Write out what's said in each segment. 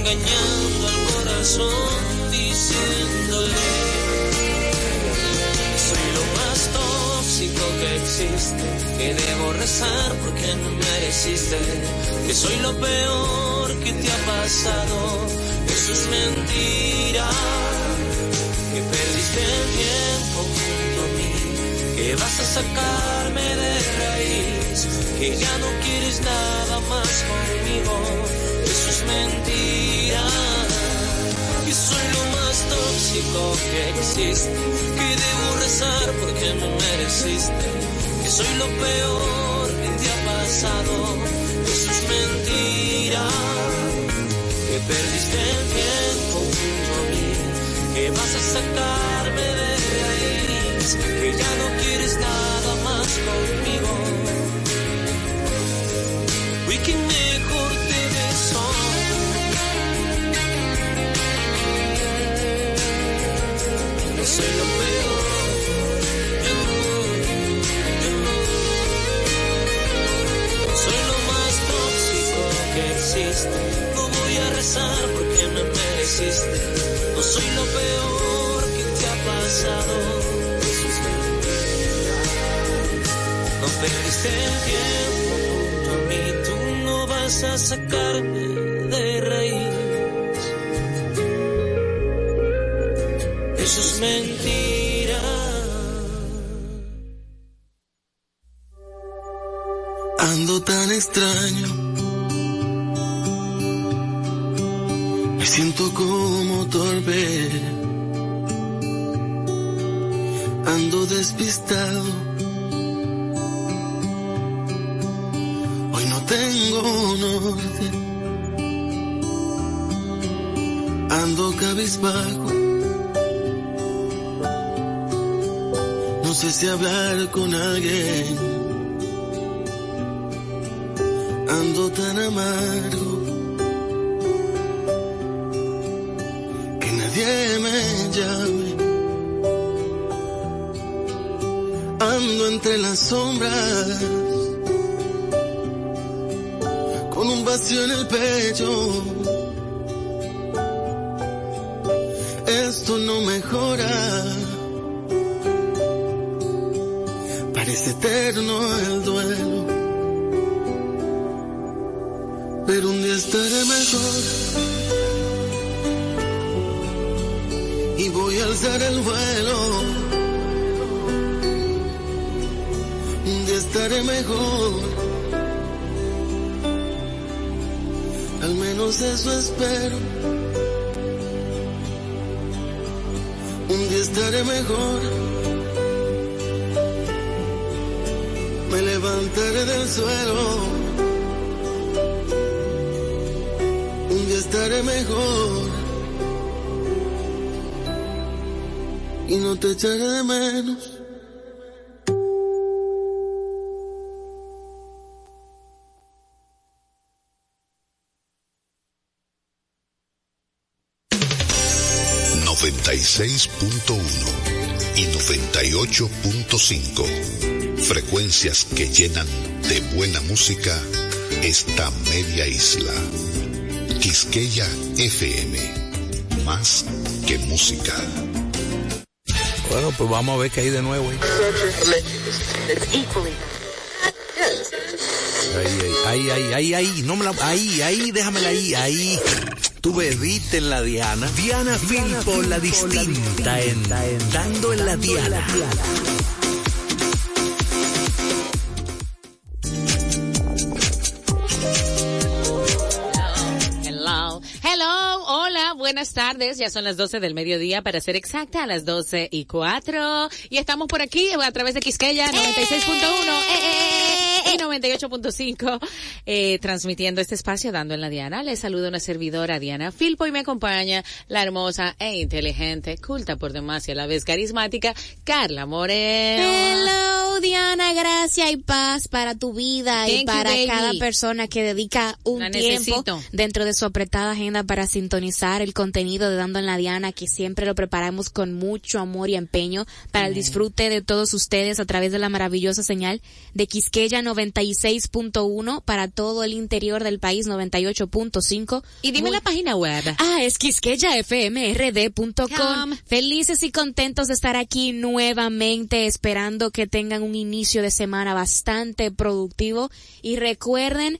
engañando al corazón, diciéndole soy lo más tóxico que existe, que debo rezar porque no mereciste, que soy lo peor que te ha pasado, eso es mentira, que perdiste el tiempo junto a mí, que vas a sacarme de raíz, que ya no quieres nada más conmigo, eso es mentira, que soy lo más tóxico que existe, que debo rezar porque no mereciste, que soy lo peor que te ha pasado, eso es mentira, que perdiste el tiempo junto a mí, que vas a sacarme de raíz, que ya no quieres nada más conmigo. Y que mejor No voy a rezar porque me mereciste. No soy lo peor que te ha pasado. No perdiste el tiempo junto a mí. Tú no vas a sacarme de raíz. No sé si hablar con alguien. ando tan amargo que nadie me llame. Ando entre las sombras con un vacío en el pecho. Esto no mejora. El duelo. pero un día estaré mejor. Y voy a alzar el vuelo. Un día estaré mejor. Al menos eso espero. Un día estaré mejor. Levantaré del suelo. un día estaré mejor y no te echaré de menos. y 98.5. Frecuencias que llenan de buena música esta media isla. Quisqueya FM. Más que música. Bueno, pues vamos a ver qué hay de nuevo. Ahí, ahí, ahí, ahí, ahí, no me la, ahí, ahí, déjamela ahí, ahí. Tú bebiste en la Diana. Diana Filpo, la distinta, en, dando en la Diana. Buenas tardes. Ya son las 12 del mediodía, para ser exacta, a las 12 y 4. Y estamos por aquí a través de Quisqueya 96.1 y 98.5, eh, transmitiendo este espacio, dando en la Diana. Les saludo una servidora, Diana Filpo, y me acompaña la hermosa e inteligente, culta por demás y a la vez carismática, Carla Moreno. Hello, Diana, gracia y paz para tu vida y Thank you, para baby. cada persona que dedica un La tiempo necesito. dentro de su apretada agenda para sintonizar el contenido de Dando en la Diana, que siempre lo preparamos con mucho amor y empeño para el disfrute de todos ustedes a través de la maravillosa señal de Quisqueya 96.1 para todo el interior del país 98.5. Y dime Muy- la página web. Ah, es quisqueyafmrd.com. Felices y contentos de estar aquí nuevamente, esperando que tengan un inicio de semana bastante productivo. Y recuerden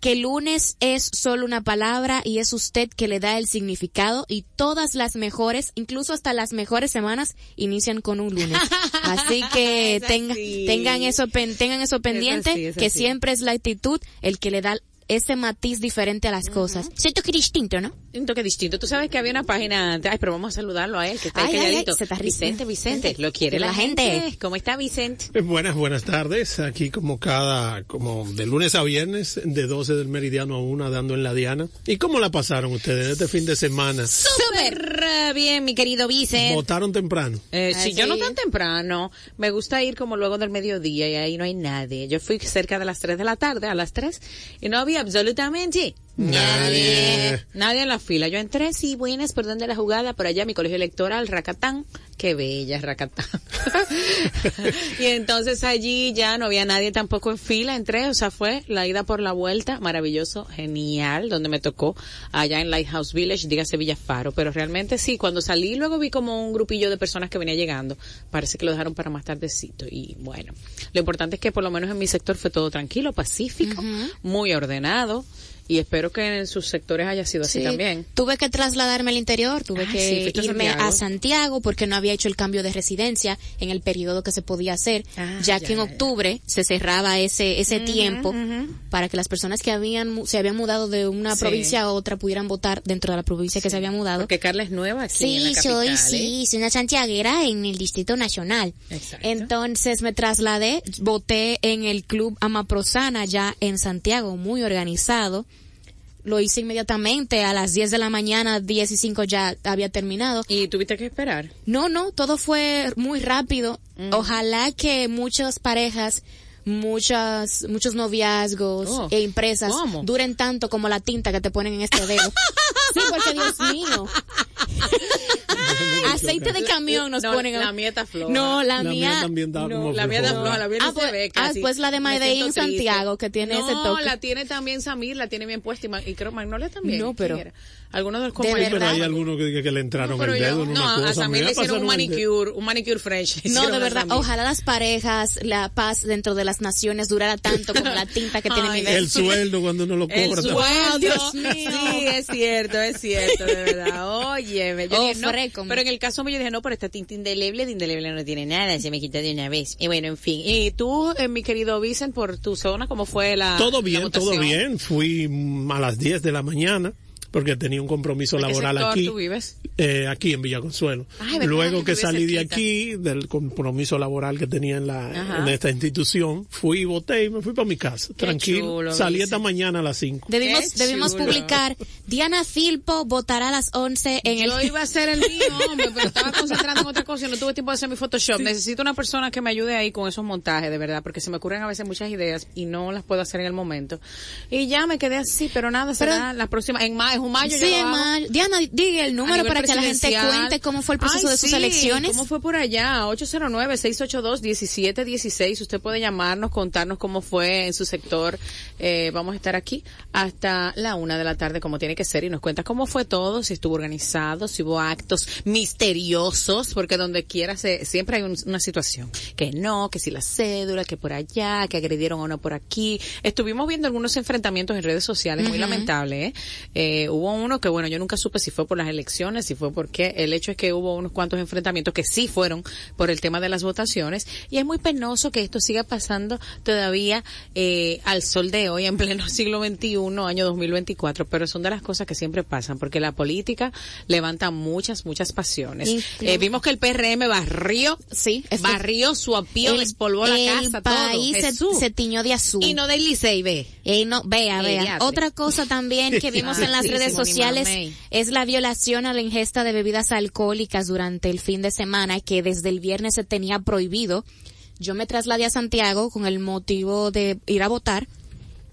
que lunes es solo una palabra y es usted que le da el significado y todas las mejores, incluso hasta las mejores semanas, inician con un lunes. Así que Es tenga- así. tengan eso, pen- tengan eso pendiente, así, es que así. siempre es la actitud el que le da ese matiz diferente a las cosas. Siento que distinto, ¿no? Un toque distinto. Tú sabes que había una página antes. Ay, pero vamos a saludarlo a él, que está ahí Ay, ay, ay, calladito. se está riendo. Vicente, Vicente. Vicente. Lo quiere la, la gente. gente. ¿Cómo está Vicente? Eh, Buenas, buenas tardes. Aquí como cada, como de lunes a viernes, de 12 del meridiano a 1, dando en la Diana. ¿Y cómo la pasaron ustedes este fin de semana? Súper bien, mi querido Vicente. ¿Votaron temprano? Eh, Ah, sí, yo no tan temprano. Me gusta ir como luego del mediodía y ahí no hay nadie. Yo fui cerca de las 3 de la tarde, a las 3, y no había absolutamente Nadie. Nadie en la fila. Yo entré, sí, buenas, por donde la jugada, por allá, mi colegio electoral, Racatán. Qué bella, Racatán. y entonces allí ya no había nadie tampoco en fila. Entré, o sea, fue la ida por la vuelta, maravilloso, genial, donde me tocó allá en Lighthouse Village, dígase Villafaro. Pero realmente sí, cuando salí luego vi como un grupillo de personas que venía llegando. Parece que lo dejaron para más tardecito. Y bueno, lo importante es que por lo menos en mi sector fue todo tranquilo, pacífico, muy ordenado. Y espero que en sus sectores haya sido así Sí, también. Tuve que trasladarme al interior, tuve Ah, que irme Santiago. a Santiago porque no había hecho el cambio de residencia en el periodo que se podía hacer, Ah, ya ya, que en ya, octubre se cerraba ese ese tiempo para que las personas que habían se habían mudado de una Sí. provincia a otra pudieran votar dentro de la provincia que se había mudado. Porque Carla es nueva aquí en la Sí, capital. soy, ¿eh? sí, soy una santiaguera en el Distrito Nacional. Exacto. Entonces me trasladé, voté en el Club Amaprosana ya en Santiago, muy organizado. Lo hice inmediatamente, a las 10 de la mañana, 10 y 5 ya había terminado. Y tuviste que esperar. No, no, todo fue muy rápido. Mm. Ojalá que muchas parejas, muchas, muchos noviazgos Oh, e empresas ¿cómo? duren tanto como la tinta que te ponen en este dedo. sí, porque Dios mío. Aceite de camión nos No, ponen. la mía está floja. No, la, La mía también da no, como La mía está floja. la mía Ah, no pues- se ve ah, pues la de siento en. Santiago, que tiene no, ese toque. la tiene también Samir, la tiene bien puesta y, y creo Magnolia también. No, pero-. Algunos de los De Sí, compañeros. pero hay verdad. algunos que, le entraron No, el yo- dedo en no, una a cosa. Samir me le hicieron un el manicure, un manicure French. le No, de verdad, ojalá las parejas, la paz dentro de las naciones durara tanto como la tinta que tiene Ay, mi dedo. El sueldo cuando uno lo El cobra. sueldo. Wow, Dios mío. Sí, es cierto, es cierto, de verdad. Oye, yo Oh, dije, no, pero en el caso mío yo dije, no, pero esta tinta indeleble, de indeleble no tiene nada, se me quitó de una vez. Y bueno, en fin. Y tú, eh, mi querido Vicent, por tu zona, ¿cómo fue la Todo la bien, todo bien. Fui mm, a las 10 de la mañana porque tenía un compromiso ¿En qué laboral sector aquí. tú vives? Eh, aquí en Villa Consuelo. Ay, ¿verdad? Luego Que salí de aquí, del compromiso laboral que tenía en la Ajá. en esta institución, fui, voté y me fui para mi casa. tranquilo. chulo, salí esta mañana a las 5. Debimos, debimos publicar, Diana Filpo votará a las 11 en el... Yo iba a hacer el mío, hombre, pero estaba concentrando en otra cosa y no tuve tiempo de hacer mi Photoshop. Necesito una persona que me ayude ahí con esos montajes, de verdad, porque se me ocurren a veces muchas ideas y no las puedo hacer en el momento. Y ya me quedé así, pero nada, será la próxima, en mayo, en mayo yo Sí, hago. mal. Diana, diga el número para que la gente cuente cómo fue el proceso Ay, de sus sí, elecciones. ¿Cómo fue por allá? 809-682-1716. Usted puede llamarnos, contarnos cómo fue en su sector. Eh, vamos a estar aquí hasta la una de la tarde, como tiene que ser, y nos cuenta cómo fue todo, si estuvo organizado, si hubo actos misteriosos, porque donde quiera se, siempre hay un- una situación. Que no, que si la cédula, que por allá, que agredieron a uno por aquí. Estuvimos viendo algunos enfrentamientos en redes sociales, muy lamentable, ¿eh? Eh, Hubo uno que, bueno, yo nunca supe si fue por las elecciones, si fue porque el hecho es que hubo unos cuantos enfrentamientos que sí fueron por el tema de las votaciones y es muy penoso que esto siga pasando todavía eh, al sol de hoy en pleno siglo XXI, año 2024, pero son de las cosas que siempre pasan porque la política levanta muchas, muchas pasiones. Eh, vimos que el PRM barrió, Sí, barrió su apío, despolvó la el casa, país todo. se, tiñó de azul. y no del Licey, ve. No, vea, vea. Otra cosa también que vimos en las Ay, redes sociales es la violación a la ingesta de bebidas alcohólicas durante el fin de semana que desde el viernes se tenía prohibido. Yo me trasladé a Santiago con el motivo de ir a votar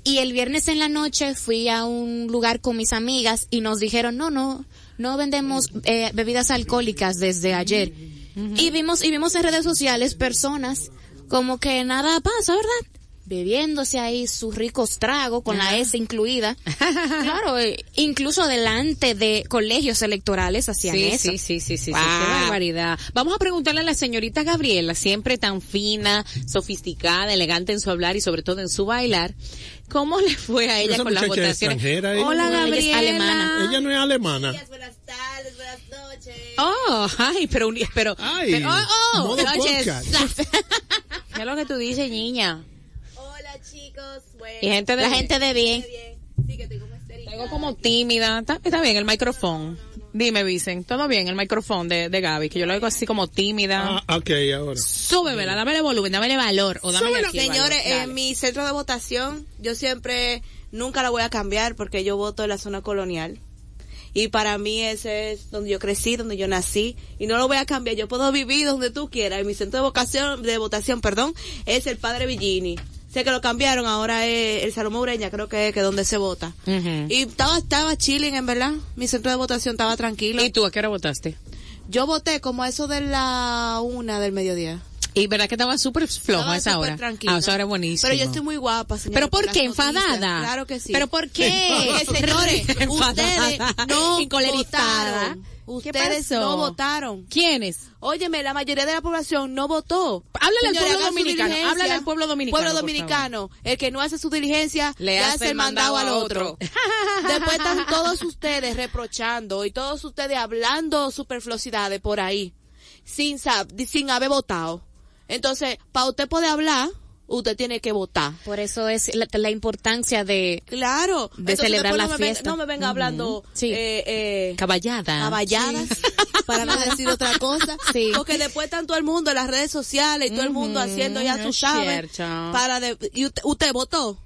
Y el viernes en la noche fui a un lugar con mis amigas y nos dijeron, no, no, no vendemos eh, bebidas alcohólicas desde ayer. Y vimos, y vimos en redes sociales personas como que nada pasa, ¿verdad? Bebiéndose ahí sus ricos tragos con la S incluida. claro, eh, incluso delante de colegios electorales hacían sí, eso. Sí, sí, sí, sí, sí, qué barbaridad. Vamos a preguntarle a la señorita Gabriela, siempre tan fina, sofisticada, elegante en su hablar y sobre todo en su bailar. ¿Cómo le fue a ella Esa con las votaciones? extranjera. Hola, No, ella es Gabriela. alemana. Ella no es alemana. Buenas tardes, buenas noches. Oh, ay, pero, un- pero, Ay, pero- oh, oh, podcast. ¿qué es lo que tú dices, niña? Chicos, bueno. Y gente de, La gente de bien. Sí, que tengo mascarilla. Tengo como tímida. Está, está bien el micrófono. Dime, Vicen. Todo bien el micrófono de, de Gaby, que yo lo oigo así como tímida. Ah, ok, ahora. Súbemela, dámele volumen, dámele valor. O dámele aquí Señores, valor. en mi centro de votación, yo siempre, nunca la voy a cambiar porque yo voto en la zona colonial. Y para mí ese es donde yo crecí, donde yo nací. Y no lo voy a cambiar. Yo puedo vivir donde tú quieras. Y mi centro de vocación, de votación, perdón, es el Padre Villini. Sé que lo cambiaron, ahora es el Salomón Ureña, creo que es que donde se vota. Y estaba, estaba chilling, en verdad. Mi centro de votación estaba tranquilo. ¿Y tú a qué hora votaste? Yo voté como a eso de la una del mediodía. Y verdad que estaba súper flojo Estaba a esa hora. tranquila. Ah, esa hora es buenísimo. Pero yo estoy muy guapa, señora. ¿Pero por qué? ¿Enfadada? Claro que sí. ¿Pero por qué? Porque, señores, ustedes no votaron. ¿Qué Ustedes no votaron. ¿Quiénes? Óyeme, la mayoría de la población no votó. Háblale al Señores, pueblo dominicano, háblale al pueblo dominicano, Pueblo por dominicano. El que no hace su diligencia, Le le, hace el mandado al otro. Después están todos ustedes reprochando y todos ustedes hablando superfluosidades por ahí. Sin, sab- sin haber votado. Entonces, para usted poder hablar, usted tiene que votar. Por eso es la, la importancia de... Claro. De Entonces, celebrar la no me venga- fiesta. no me venga hablando Sí. eh, eh, Caballada. caballadas para no decir otra cosa. Sí. Porque después están todo el mundo en las redes sociales y todo el mundo haciendo, ya tú es sabes, para de, y usted, usted votó.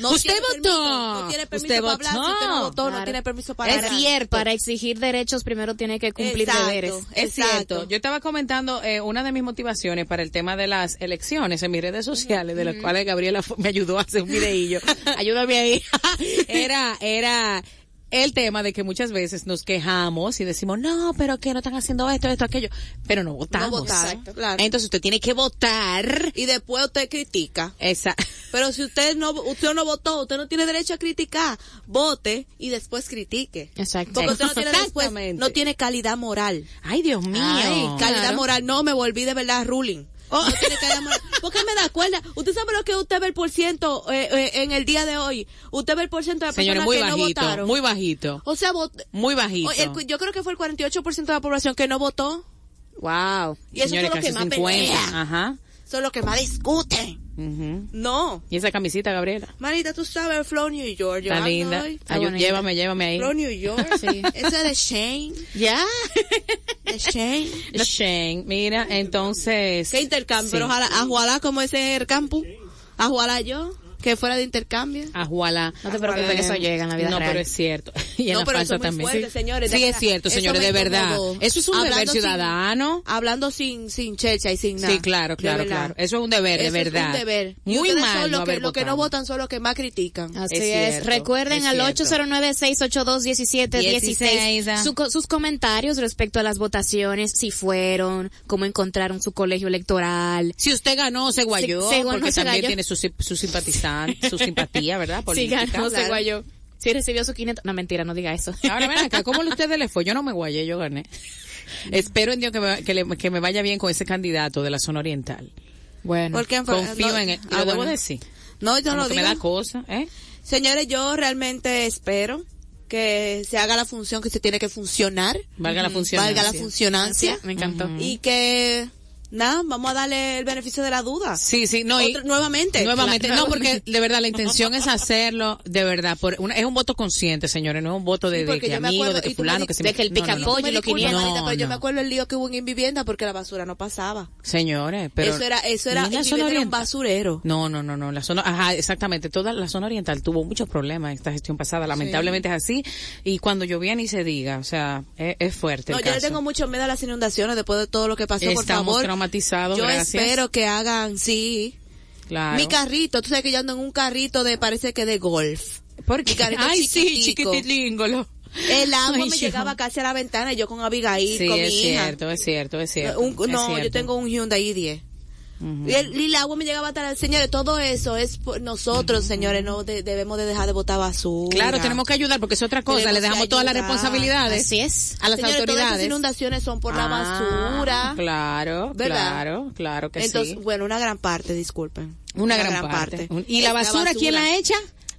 No Usted votó. permiso, no tiene permiso Usted para hablar. Si usted no votó. votó, no tiene permiso para Es hablar. cierto. Para exigir derechos primero tiene que cumplir Exacto. deberes. Es Exacto. cierto. Yo estaba comentando eh, una de mis motivaciones para el tema de las elecciones en mis redes sociales, de las cuales Gabriela me ayudó a hacer un videillo. Ayúdame ahí. era, era el tema de que muchas veces nos quejamos y decimos, no, pero que no están haciendo esto, esto, aquello, pero no votamos. No Exacto. claro. Entonces usted tiene que votar. Y después usted critica. Esa. Pero si usted no, usted no votó, usted no tiene derecho a criticar. Vote y después critique. Exacto. Porque usted no tiene después, no tiene calidad moral. Ay, Dios mío. Ay, calidad Claro. moral. No, me volví de verdad ruling. Oh. No tiene calidad moral. ¿Por qué me da cuerda? Usted sabe lo que usted ve el por ciento eh, eh, en el día de hoy. Usted ve el por ciento de Señores, personas muy que no bajito, votaron. muy bajito. o sea, vot- Muy bajito. El- yo creo que fue el 48% de la población que no votó. Wow. Y eso son los que más 50. pelean. Ajá. Son los que más discuten. No. Y esa camisita, Gabriela. Manita, tú sabes, el Flow New York. yo Está linda. Ay, llévame, llévame ahí. Flow New York. Sí. Ese de Shane. Ya. De Shane. Shane, mira, entonces. ¿Qué intercambio? Sí. Pero ojalá, ojalá como ese el campus. Ojalá yo, que fuera de intercambio. Ajuala. No te preocupes que eso llega en la vida No, real. pero es cierto. Y en No, la pero falsa eso es muy fuerte, señores, de Sí, es verdad. cierto, Eso señores, de verdad. Eso es un Hablando deber sin- ciudadano. Hablando sin, sin checha y sin nada. Sí, claro, claro, verdad. claro. Eso es un deber, de Eso es verdad. un deber. Muy mal son no los que, haber los que no votan son los que más critican. Así Es es. cierto, Recuerden es al cierto. 809-682-1716 16. su co- sus comentarios respecto a las votaciones, si fueron, cómo encontraron su colegio electoral. Si usted ganó, se guayó, Se- se ganó, porque se también tiene su, sim- su simpatía, ¿verdad? Política. ganó, se guayó. Si recibió su 500. No, mentira, no diga eso. Ahora ven acá, ¿cómo ustedes les fue? Yo no me guayé, yo gané. Espero en Dios que me, que, le- que me vaya bien con ese candidato de la zona oriental. Bueno. Porque Confío no- en él. Y ah, lo debo bueno. decir. No, yo no que lo me digo. da cosa, ¿eh? Señores, yo realmente espero que se haga la función que se tiene que funcionar. Valga la funcionancia. Valga la funcionancia. Me encantó. Y que, nada, vamos a darle el beneficio de la duda. Sí, sí, no, y nuevamente. nuevamente, no, porque de verdad la intención es hacerlo, de verdad, por una, es un voto consciente, señores, no es un voto de, Sí, de que amigo, acuerdo- de que fulano, que se de me- que el no, no, no. lo No, pero yo me acuerdo el lío que hubo en Invivienda porque la basura no pasaba. Señores, pero. eso era, eso era, la zona era un basurero. No, no, no, no, la zona, ajá, exactamente, toda la zona oriental tuvo muchos problemas esta gestión pasada, lamentablemente es así, y cuando llovía ni se diga, o sea, es, es fuerte No, el yo le caso. tengo mucho miedo a las inundaciones después de todo lo que pasó, por Estamos favor. Traumatizados, Yo gracias. espero que hagan, sí, Claro. Mi carrito, tú sabes que yo ando en un carrito de, parece que de golf. ¿Por qué? Mi carrito Ay, sí, chiquitilíngolo. El agua Ay, me yo. llegaba casi a la ventana y yo con Abigail, Sí, con es mi hija. cierto, es cierto, es cierto. Un- es no, yo cierto. tengo un Hyundai i10. Y, el, y el agua me llegaba hasta la... Señores, todo eso es por nosotros, señores, no de- debemos de dejar de botar basura. Claro, tenemos que ayudar porque es otra cosa. Tenemos Le dejamos todas las responsabilidades Así es. a las Señores, todas autoridades. esas inundaciones son por la Ah, basura. Claro, ¿Verdad? claro, claro que Entonces, sí. bueno, una gran parte, disculpen. Una, gran, parte. ¿Y la Es basura, quién la echa?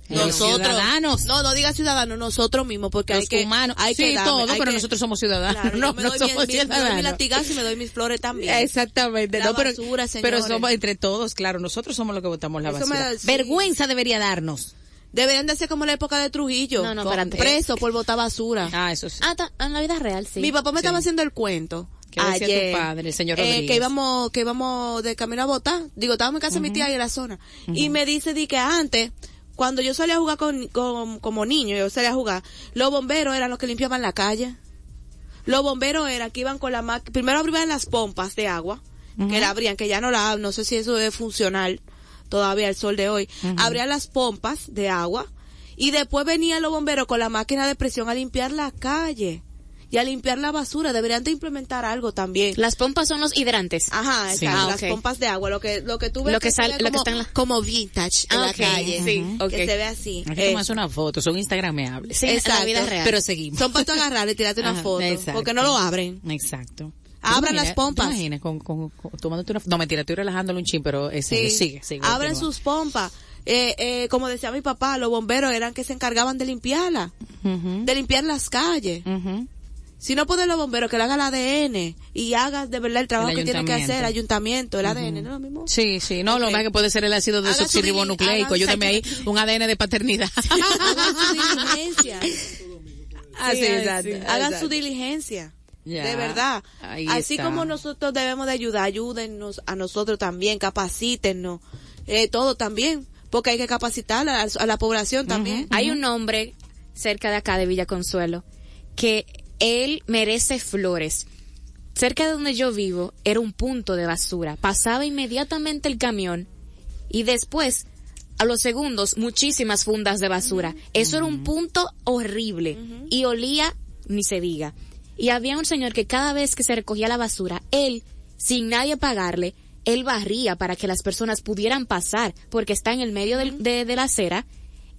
Los Nosotros. ciudadanos. No, no diga ciudadanos, nosotros mismos, porque hay Los que... humanos. Hay sí, que darme- todo, hay pero que- nosotros somos ciudadanos. Claro, no, me no doy somos mi- me doy mi ciudadanos. latigazo y me doy mis flores también. Exactamente, La no, pero, basura, pero somos entre todos, claro, nosotros somos los que votamos la Eso basura. me- sí. Vergüenza debería darnos. Deberían de ser como la época de Trujillo. No, no, con-. Preso por botar basura. Ah, eso sí. Ah, ta- en la vida real, sí. Mi papá me Sí. estaba haciendo el cuento. ¿Qué decía tu ayer, padre, el señor eh, Rodríguez? que íbamos, que íbamos de camino a votar. Digo, estábamos en casa de mi tía y en la zona. Y me dice, di que antes, cuando yo salía a jugar con, con- como niño, yo salía a jugar, los bomberos eran los que limpiaban la calle. Los bomberos eran que iban con la máquina, primero abrían las pompas de agua, que la abrían, que ya no la, no sé si eso es funcional todavía el sol de hoy. Abrían las pompas de agua y después venían los bomberos con la máquina de presión a limpiar la calle y a limpiar la basura. Deberían de implementar algo también. Las pompas son los hidrantes. Ajá, Sí. exacto, Ah, las pompas de agua, lo que lo que tú ves Lo que se sale- que como, en la- como vintage en la calle, Sí, ok. que se ve así. Hay que Eh, tomarse una foto, son instagrameables. Sí, en la exacto. vida real. Pero seguimos. Son para tú agarrar y tirarte una Ajá, foto, exacto. porque no lo abren. Exacto. Abran ¿Te las pompas. ¿Te imaginas con, con, con- tomándote una No, mentira, estoy relajándolo un chin, pero sigue, sigue. abran continúa. sus pompas. Eh, eh, como decía mi papá, los bomberos eran que se encargaban de limpiarla, Ujú, de limpiar las calles. ujú. Si no pueden los bomberos, que le haga el ADN y haga de verdad el trabajo El que tiene que hacer, el ayuntamiento, el ADN, ¿no es lo mismo? Sí, sí, no, lo más que puede ser el ácido desoxirribonucleico. Yo también ahí un ADN de paternidad. Hagan su diligencia. Así, Sí, exacto, Hagan exacto. su diligencia. Ya, De verdad. Así está. como nosotros debemos de ayudar, ayúdennos a nosotros también, capacítennos, eh, todo también, porque hay que capacitar a, a la población también. Hay un hombre cerca de acá de Villa Consuelo que él merece flores. Cerca de donde yo vivo era un punto de basura. Pasaba inmediatamente el camión y después, a los segundos, muchísimas fundas de basura. Eso era un punto horrible y olía, ni se diga. Y había un señor que cada vez que se recogía la basura, él, sin nadie pagarle, él barría para que las personas pudieran pasar, porque está en el medio del- de, de la acera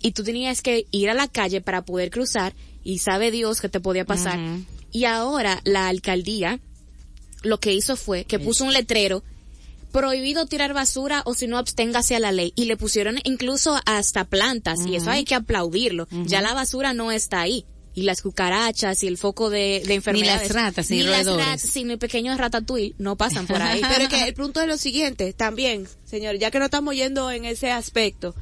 y tú tenías que ir a la calle para poder cruzar y sabe Dios que te podía pasar. Y ahora la alcaldía lo que hizo fue que puso un letrero prohibido tirar basura o si no absténgase a la ley y le pusieron incluso hasta plantas y eso hay que aplaudirlo. Ya la basura no está ahí. Y las cucarachas y el foco de, de enfermedades. ratas, ni ni las ratas, ni pequeños ratatouille no pasan por ahí. Pero que el punto es lo siguiente, también, señor, ya que no estamos yendo en ese aspecto,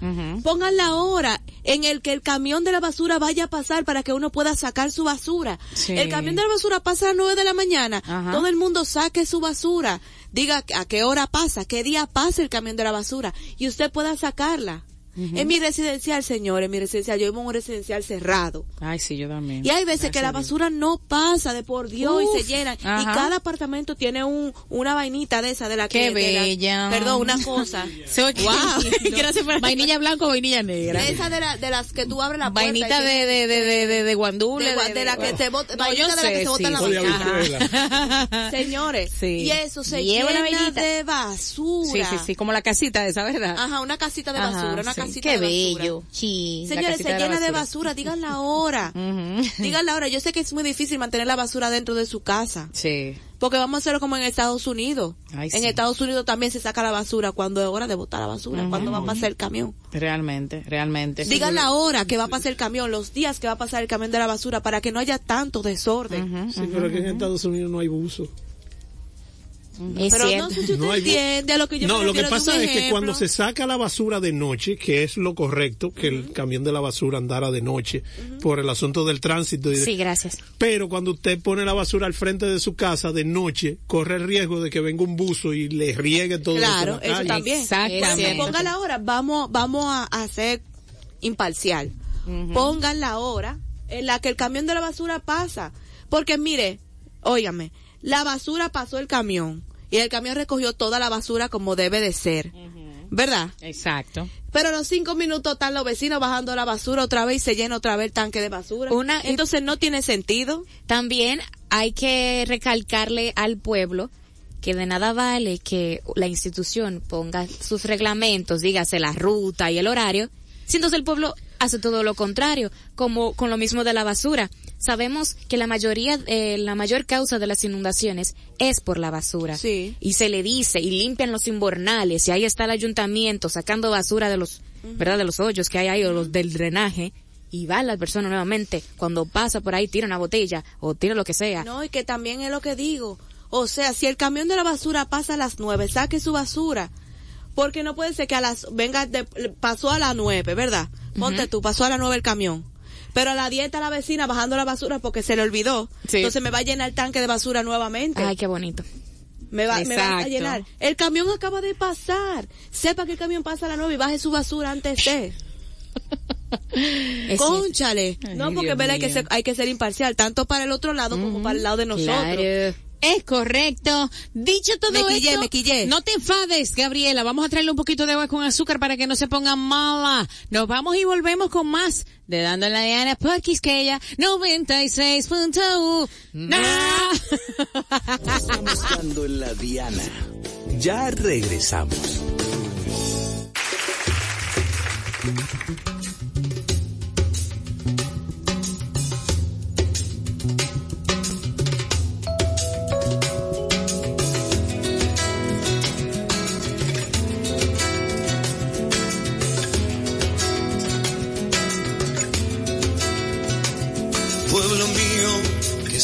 pongan la hora en el que el camión de la basura vaya a pasar para que uno pueda sacar su basura. Sí. El camión de la basura pasa a las nueve de la mañana, todo el mundo saque su basura, diga a qué hora pasa, qué día pasa el camión de la basura y usted pueda sacarla. En mi residencial, señor, en mi residencial, yo vivo en un residencial cerrado. Ay, sí, yo también. Y hay veces que la basura no pasa de por Dios y se llenan. Y cada apartamento tiene un, una vainita de esa, de la Qué que... de la- bella. perdón, una cosa. Se oye- Wow. Gracias por vainilla blanca o vainilla negra. De esa de, la, de las que tú abres la puerta. Vainita de, de, de, de, de, de guandule. de, de la que se bota, vainita de la que se bota en la sí, de sí. Señores, Sí. y eso se llena vainita. de Sí, basura. sí, sí, como la casita esa, ¿verdad? Ajá, una casita de basura, una sí. Casita Qué de basura. bello. Sí. la Señores, se llena de basura, digan la hora. Ujú. Digan la hora. Yo sé que es muy difícil mantener la basura dentro de su casa. Sí. Porque vamos a hacerlo como en Estados Unidos. Ay, en sí. Estados Unidos también se saca la basura cuando es hora de botar la basura, cuando va a pasar el camión. Realmente, realmente. Digan la hora que va a pasar el camión, los días que va a pasar el camión de la basura para que no haya tanto desorden. Sí, pero que en Estados Unidos no hay buzo. Es Pero cierto. no sé si usted No hay- entiende a lo que yo no, me lo que pasa es que cuando se saca la basura de noche, que es lo correcto, que el camión de la basura andara de noche por el asunto del tránsito. Y de- Sí, gracias. Pero cuando usted pone la basura al frente de su casa de noche, corre el riesgo de que venga un buzo y le riegue todo Claro, eso. también. Exactamente. Pongan la hora, vamos, vamos a, a ser imparcial. Pongan la hora en la que el camión de la basura pasa. Porque mire, óigame, la basura pasó el camión y el camión recogió toda la basura como debe de ser. ¿verdad? Exacto. Pero a los cinco minutos están los vecinos bajando la basura otra vez y se llena otra vez el tanque de basura. Una- Entonces no tiene sentido. También hay que recalcarle al pueblo que de nada vale que la institución ponga sus reglamentos, dígase la ruta y el horario, si entonces el pueblo hace todo lo contrario, como con lo mismo de la basura. Sabemos que la mayoría, eh, la mayor causa de las inundaciones es por la basura. Sí. Y se le dice, y limpian los invernales, y ahí está el ayuntamiento sacando basura de los, ¿verdad? De los hoyos que hay ahí, o los del drenaje, y va la persona nuevamente, cuando pasa por ahí, tira una botella, o tira lo que sea. No, y que también es lo que digo. O sea, si el camión de la basura pasa a las nueve, saque su basura. Porque no puede ser que a las, venga, de- pasó a las nueve, ¿verdad? Ponte tú, pasó a las nueve el camión. Pero a las diez está la vecina bajando la basura porque se le olvidó. Sí. Entonces me va a llenar el tanque de basura nuevamente. Ay, qué bonito. me va, me va a llenar. El camión acaba de pasar. Sepa que el camión pasa a las nueve y baje su basura antes de. Conchale. No, porque Dios ¿verdad? hay que ser, hay que ser imparcial, tanto para el otro lado como para el lado de nosotros. Claro. Es correcto. Dicho todo Me quillé, esto, me quillé. no te enfades, Gabriela. Vamos a traerle un poquito de agua con azúcar para que no se ponga mala. Nos vamos y volvemos con más de Dando la Diana por Quisqueya 96.1. Nah. Estamos dando en la Diana. Ya regresamos.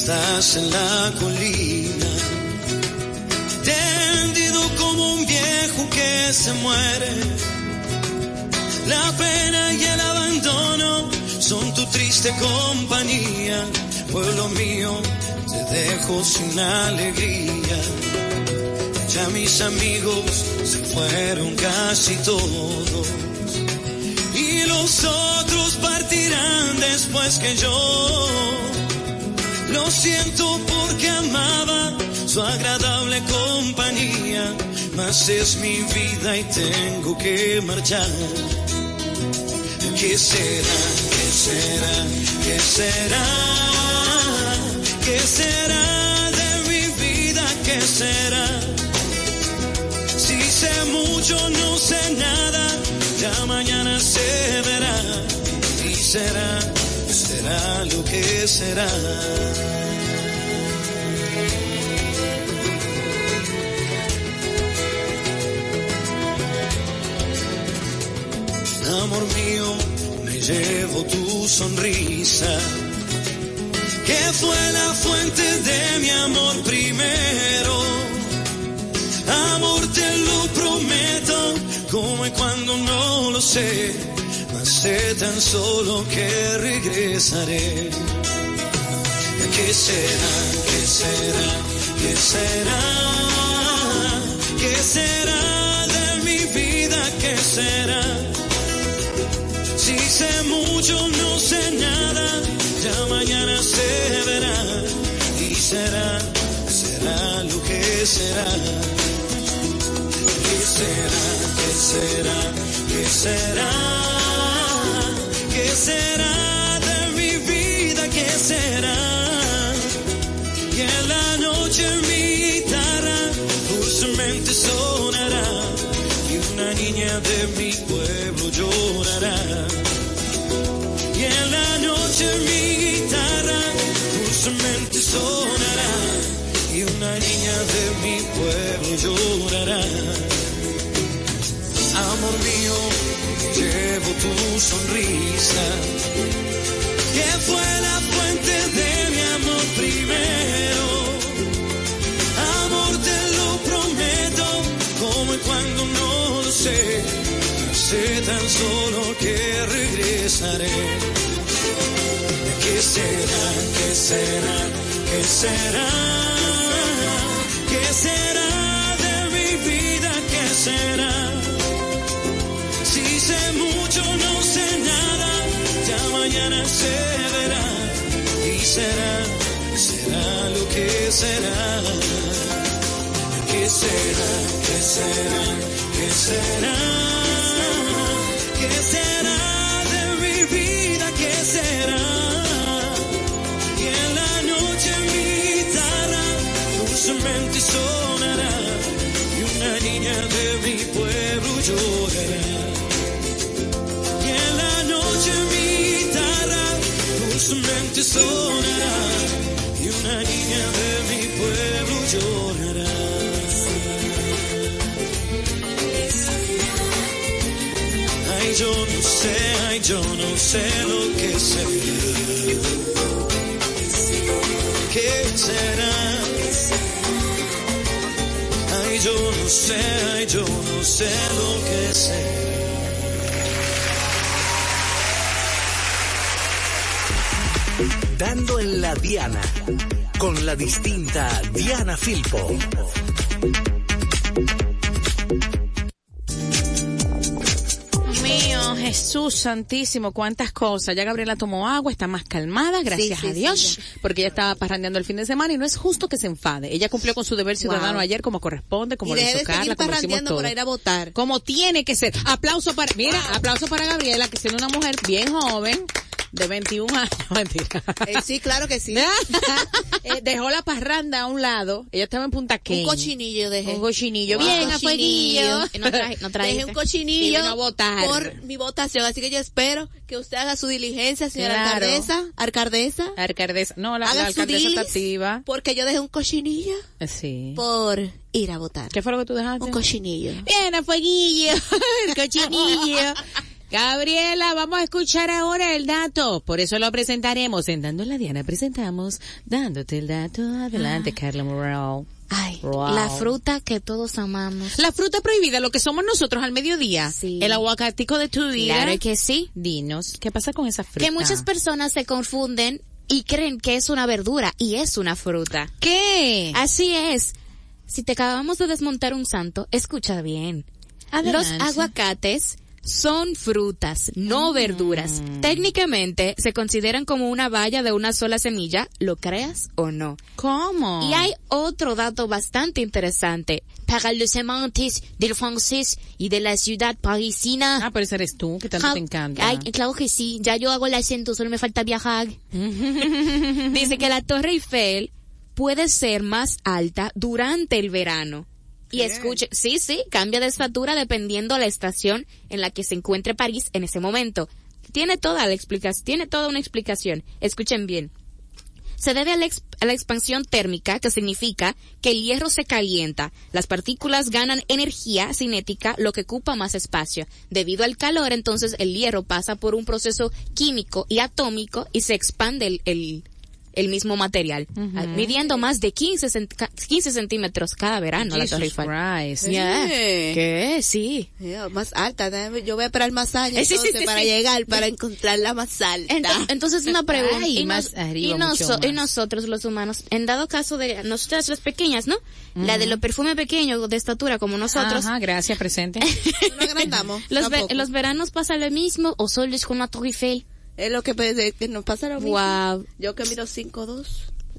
Estás en la colina, tendido como un viejo que se muere. La pena y el abandono son tu triste compañía. Pueblo mío, te dejo sin alegría. Ya mis amigos se fueron casi todos y los otros partirán después que yo. Lo siento porque amaba su agradable compañía, mas es mi vida y tengo que marchar. ¿Qué será? ¿Qué será? ¿Qué será? ¿Qué será de mi vida? ¿Qué será? Si sé mucho, no sé nada, ya mañana se verá. Y será, será lo que será. Amor mío, me llevo tu sonrisa, que fue la fuente de mi amor primero. Amor, te lo prometo, como y cuando no lo sé, sé tan solo que regresaré. ¿Qué será? ¿Qué será? ¿Qué será? ¿Qué será de mi vida? ¿Qué será? Si sé mucho, no sé nada, ya mañana se verá y será, será lo que será. ¿Qué será? ¿Qué será? ¿Qué será? ¿Qué será de mi vida? ¿Qué será? En la noche mi guitarra dulcemente sonará y una niña de mi pueblo llorará. Y en la noche mi guitarra dulcemente sonará y una niña de mi pueblo llorará. Tu sonrisa, que fue la fuente de mi amor primero. Amor, te lo prometo, como y cuando no lo sé, sé tan solo que regresaré. ¿Qué será? ¿Qué será? ¿Qué será? Será, será lo que será. ¿Qué será? ¿Qué será? ¿Qué será? ¿Qué será y una niña de mi pueblo llorará. Ay, yo no sé, ay, yo no sé lo que será. ¿Qué será? Ay, yo no sé, ay, yo no sé lo que será. Dando en la Diana. Con la distinta Diana Filpo. Dios mío, Jesús santísimo, cuántas cosas. Ya Gabriela tomó agua, está más calmada, gracias Sí, sí, a Dios, sí, porque ella estaba parrandeando el fin de semana y no es justo que se enfade. Ella cumplió con su deber ciudadano Wow. ayer como corresponde, como lo hizo Carla, como hicimos todos. para ir a votar. Como tiene que ser. Aplauso para, mira, aplauso para Gabriela, que siendo una mujer bien joven, de 21 años, mentira. Eh, sí, claro que sí. Eh, dejó la parranda a un lado, ella estaba en Punta Un Cana. cochinillo dejé. Un cochinillo. Un Bien, cochinillo. no traje- no traje. Dejé un cochinillo votar. por mi votación. Así que yo espero que usted haga su diligencia, señora Claro. alcaldesa. Alcaldesa. Alcaldesa, no, la, la alcaldesa está activa. Porque yo dejé un cochinillo Eh, Sí. por ir a votar. ¿Qué fue lo que tú dejaste? Un cochinillo. Bien, a fueguillo, el cochinillo. Gabriela, vamos a escuchar ahora el dato. Por eso lo presentaremos. En Dando la Diana presentamos Dándote el dato. Adelante, Carla Morel. Ay, Wow. la fruta que todos amamos. La fruta prohibida, lo que somos nosotros al mediodía. Sí. El aguacatico de tu vida. Claro que sí. Dinos, ¿qué pasa con esa fruta? Que muchas personas se confunden y creen que es una verdura y es una fruta. ¿Qué? Así es. Si te acabamos de desmontar un santo, escucha bien. Adelante. Los aguacates son frutas, no verduras. Técnicamente se consideran como una valla de una sola semilla, lo creas o no. ¿Cómo? Y hay otro dato bastante interesante. Para los amantes del francés y de la ciudad parisina. Ah, pero ese eres tú, que tanto Ja- te encanta. Ay, claro que sí. Ya yo hago el acento, solo me falta viajar. Dice que la Torre Eiffel puede ser más alta durante el verano. Y escuche, sí, sí, cambia de estatura dependiendo la estación en la que se encuentre París en ese momento. Tiene toda la explicación, tiene toda una explicación. Escuchen bien. Se debe a la, a la expansión térmica, que significa que el hierro se calienta. Las partículas ganan energía cinética, lo que ocupa más espacio. Debido al calor, entonces el hierro pasa por un proceso químico y atómico y se expande el, el, el mismo material, ah, midiendo más de 15, cent- ca- 15 centímetros cada verano la Jesus Torre Eiffel. Yeah. Sí. ¿Qué? Sí. Ya, Más alta, yo voy a esperar más años Eh, sí, entonces, sí, para sí. llegar, para encontrarla más alta. Ento- Entonces una pregunta. Ay, y, más nos- arriba, y, noso- más. y nosotros los humanos, en dado caso de nosotras las pequeñas, ¿no? La de los perfumes pequeños de estatura como nosotros. Ajá, gracias, presente. No agrandamos. Los, ve- los veranos pasa lo mismo o solo es con la Torre Eiffel. Es lo que, que nos pasa lo mismo. Wow. Yo que mido 5'2".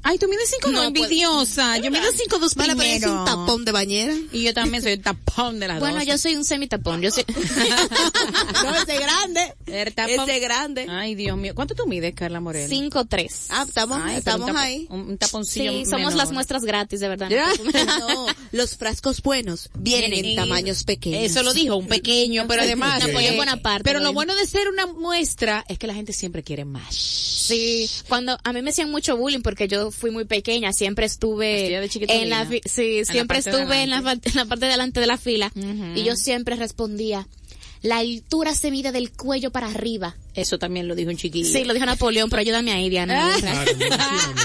Ay, tú mides cinco No, no, pues- envidiosa. Yo mido cinco dos Van a ponerse primero. un tapón de bañera. Y yo también soy el tapón de las Bueno, dos. yo soy un semitapón. Yo soy... no, ese grande. El tapón. Ese grande. Ay, Dios mío. ¿Cuánto tú mides, Carla Morel? 5'3". Ah, estamos, Ay, pero estamos un ahí. Un, taponcillo Sí, somos las muestras gratis, de verdad. No, los frascos buenos vienen en tamaños pequeños. Eso lo dijo, un pequeño, pero además... Napoleón eh, Pero lo bueno de ser una muestra es que la gente siempre quiere más. Sí, cuando a mí me hacían mucho bullying porque yo fui muy pequeña, siempre estuve de chiquitolina. en la sí, En la siempre estuve en la, en la parte de delante de la fila y yo siempre respondía, la altura se mide del cuello para arriba. Eso también lo dijo un chiquillo. Sí, lo dijo Napoleón, pero ayúdame ahí, Diana. Claro,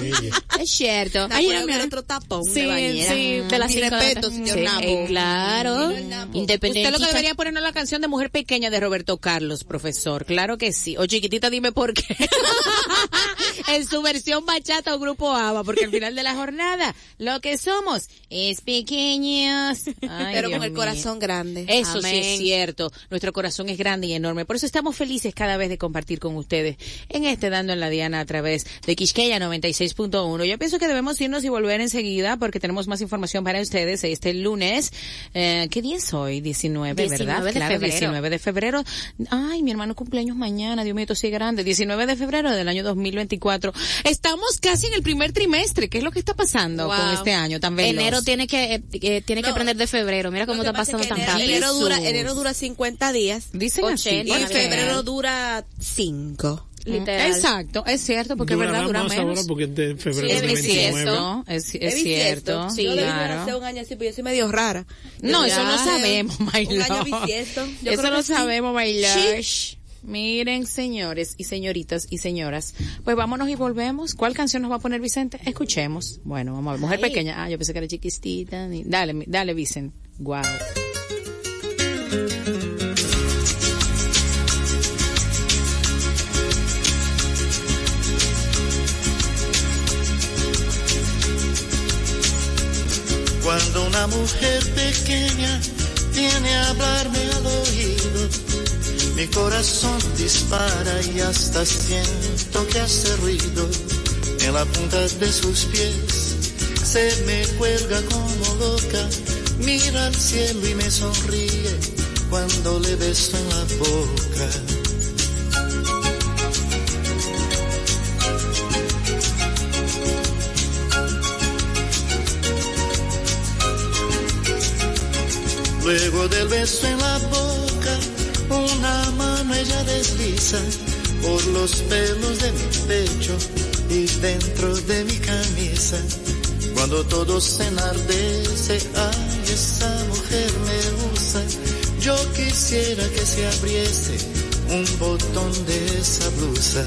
ella. Es cierto. Ay, Ay, mira. otro tapón Sí, de bañera. sí, de las Mi cinco de la respeto, tarde. señor Sí, Napo. eh, claro. Independiente. Usted lo que debería ponernos la canción de Mujer Pequeña de Roberto Carlos, profesor. Claro que sí. O chiquitita, dime por qué. en su versión bachata o grupo ABBA, porque al final de la jornada lo que somos es pequeños. Ay, Pero Dios con el mío. corazón grande. Eso sí es cierto. Nuestro corazón es grande y enorme. Por eso estamos felices cada vez de de compartir con ustedes en este Dando en la Diana a través de Quisqueya 96.1. Yo pienso que debemos irnos y volver enseguida porque tenemos más información para ustedes este lunes. Eh, ¿Qué día es hoy? 19, ¿verdad? de claro, febrero. 19 de febrero. Ay, mi hermano cumpleaños mañana, Dios mío, esto sí es grande. 19 de febrero del año 2024. Estamos casi en el primer trimestre. ¿Qué es lo que está pasando Wow. con este año tan veloz? Enero tiene que, eh, eh, tiene que aprender de febrero. Mira cómo está pasa pasando es tan que enero, rápido. enero dura, enero dura 50 días Dicen así. 80, y ¿por qué? febrero dura 5. Literal. Exacto, es cierto, porque es verdad, dura más menos. ahora porque es de febrero Sí, del es 29. cierto, es, es cierto, Sí, yo claro. hace un año así, pero yo soy medio rara. No, eso no sabemos, my Un año lord. bisiesto. Yo Eso sí. sabemos, my lord. Miren, señores y señoritas y señoras, pues vámonos y volvemos. ¿Cuál canción nos va a poner Vicente? Escuchemos. Bueno, vamos a ver. Mujer Ay. pequeña. Ah, yo pensé que era chiquistita. Dale, dale, Vicente. Wow. Cuando una mujer pequeña viene a hablarme al oído, mi corazón dispara y hasta siento que hace ruido. En la punta de sus pies se me cuelga como loca, mira al cielo y me sonríe cuando le beso en la boca. Luego del beso en la boca, una mano ella desliza por los pelos de mi pecho y dentro de mi camisa. Cuando todo se enardece, ay, esa mujer me usa. Yo quisiera que se abriese un botón de esa blusa.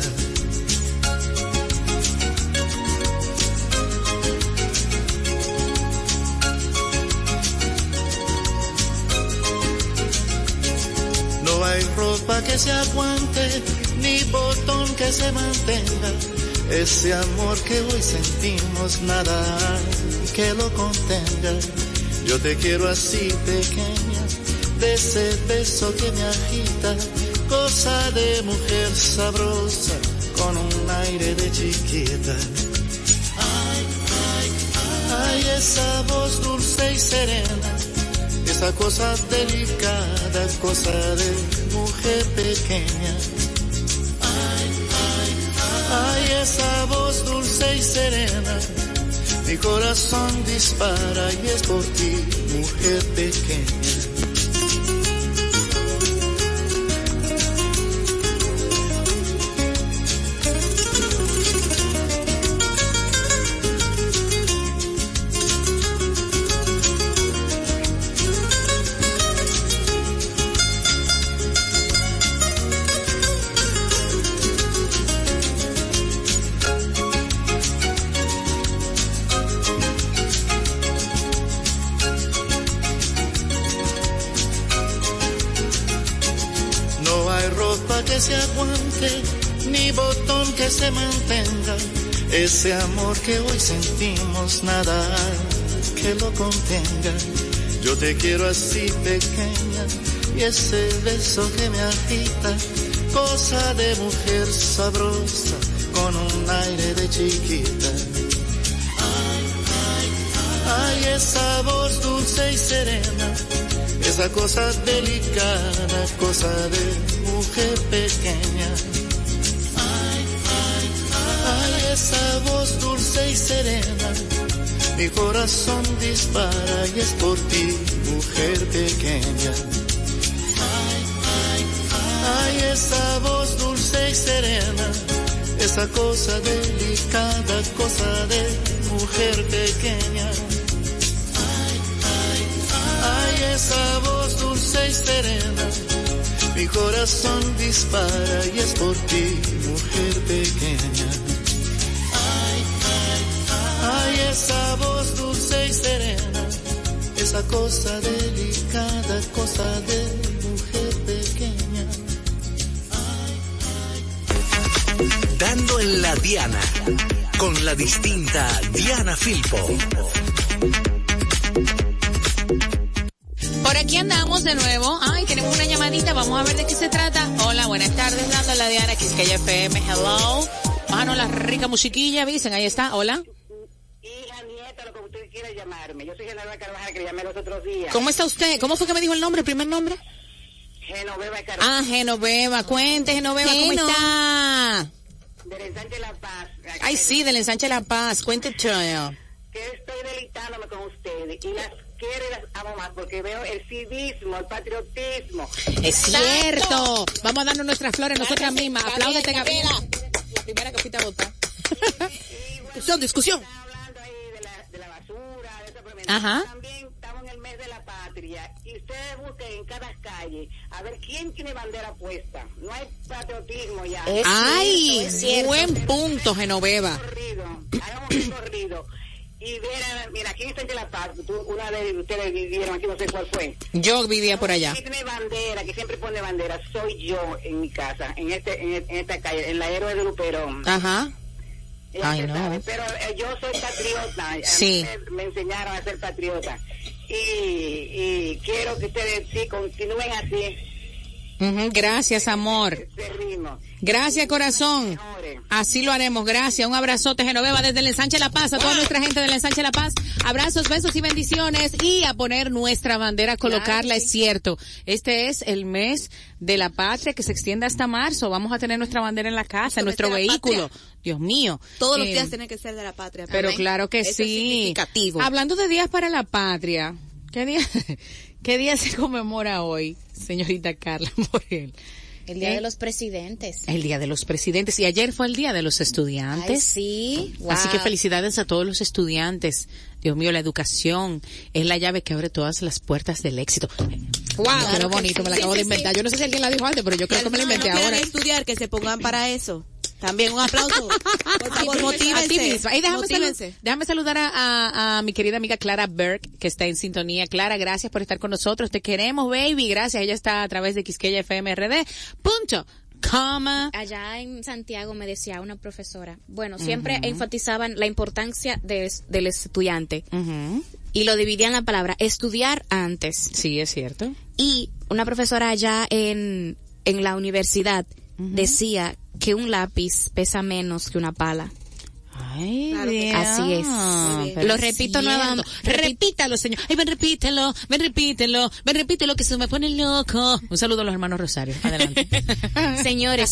Se aguante, ni botón que se mantenga. Ese amor que hoy sentimos, nada hay que lo contenga. Yo te quiero así pequeña, de ese beso que me agita, cosa de mujer sabrosa, con un aire de chiquita. Ay, ay, ay, esa voz dulce y serena esa cosa delicada, cosa de mujer pequeña. Ay, ay, ay, esa voz dulce y serena, mi corazón dispara y es por ti, mujer pequeña. Ni botón que se mantenga. Ese amor que hoy sentimos, nada que lo contenga. Yo te quiero así pequeña, y ese beso que me agita, cosa de mujer sabrosa, con un aire de chiquita. Ay, ay, ay, esa voz dulce y serena esa cosa delicada, cosa de mujer pequeña. Esa voz dulce y serena, mi corazón dispara y es por ti, mujer pequeña. Ay, ay, ay, esa voz dulce y serena, esa cosa delicada, cosa de mujer pequeña. Ay, esa voz dulce y serena, mi corazón dispara y es por ti, mujer pequeña. Esa voz dulce y serena, esa cosa delicada, cosa de mujer pequeña. Dando en la Diana, con la distinta Diana Filpo. Por aquí andamos de nuevo. Ay, tenemos una llamadita. Vamos a ver de qué se trata. Hola, buenas tardes. Dando la Diana Quisqueya FM. Hello. Bájanos la rica musiquilla, dicen. Ahí está. Hola. Hija, nieta, lo que usted quiera llamarme. Yo soy Genoveva Carvajal, que le llamé los otros días. ¿Cómo está usted? ¿Cómo fue que me dijo el nombre, el primer nombre? Genoveva Carvajal. Ah, Genoveva. Cuente, Genoveva, ¿cómo Geno. está? Del ensanche La Paz. Ay, sí, del ensanche La Paz. Cuente, Choyo. Que estoy deleitándome con ustedes. Y las quiero y las amo más porque veo el civismo, el patriotismo. Es cierto. Vamos a darnos nuestras flores nosotras mismas. Apláudete, Gabriela. La primera que fuiste a votar. Discusión, discusión. Ajá. También estamos en el mes de la patria. Y ustedes busquen en cada calle a ver quién tiene bandera puesta. No hay patriotismo ya. Ay, buen punto, Genoveva. hagamos un corrido. Y verán, mira, aquí está en La Paz, tú- una de ustedes vivieron aquí, no sé cuál fue. Yo vivía por allá. Tiene bandera, que siempre pone bandera, soy yo en mi casa, en este en, en esta calle, en la héroe de Luperón. Ajá. Ay, no. Pero eh, yo soy patriota, mí Sí. me, me enseñaron a ser patriota. Y, y quiero que ustedes sí continúen así, Gracias, amor. Gracias, corazón. Así lo haremos. Gracias. Un abrazote, Genoveva, desde el ensanche La Paz. A toda nuestra gente del ensanche La Paz. Abrazos, besos y bendiciones. Y a poner nuestra bandera, a colocarla, es cierto. Este es el mes de la patria que se extiende hasta marzo. Vamos a tener nuestra bandera en la casa, en nuestro vehículo. patria. Dios mío. Todos los Eh, días tienen que ser de la patria. Pero Amén. claro que Eso es sí. significativo. Hablando de días para la patria, ¿qué día, qué día se conmemora hoy, señorita Carla Morel? El Día ¿Eh? de los Presidentes. El Día de los Presidentes y ayer fue el Día de los Ay, Estudiantes. sí. Así que Wow. felicidades a todos los estudiantes. Dios mío, la educación es la llave que abre todas las puertas del éxito. Wow, Claro que bonito, sí. me la Sí, acabo de sí, sí. inventar. Yo no sé si alguien la dijo antes, pero yo creo que me la inventé no ahora. estudiar, que se pongan para eso. También un aplauso. Por favor, A ti motívense. misma. Y déjame, motívense. déjame saludar a, a- a mi querida amiga Clara Berg, que está en sintonía. Clara, gracias por estar con nosotros. Te queremos, baby. Gracias. Ella está a través de Quisqueya FMRD. Punto. Coma. Allá en Santiago me decía una profesora, bueno, siempre enfatizaban la importancia de- del estudiante y lo dividían la palabra estudiar antes. Sí, es cierto. Y una profesora allá en, en la universidad decía que un lápiz pesa menos que una pala. Ay, Claro. Así es. Ah, bien. Lo repito nuevamente. Repítalo, señor. Ay, ven, repítelo, ven, repítelo, ven, repítelo, que se me pone loco. Un saludo a los hermanos Rosario. Adelante. Señores,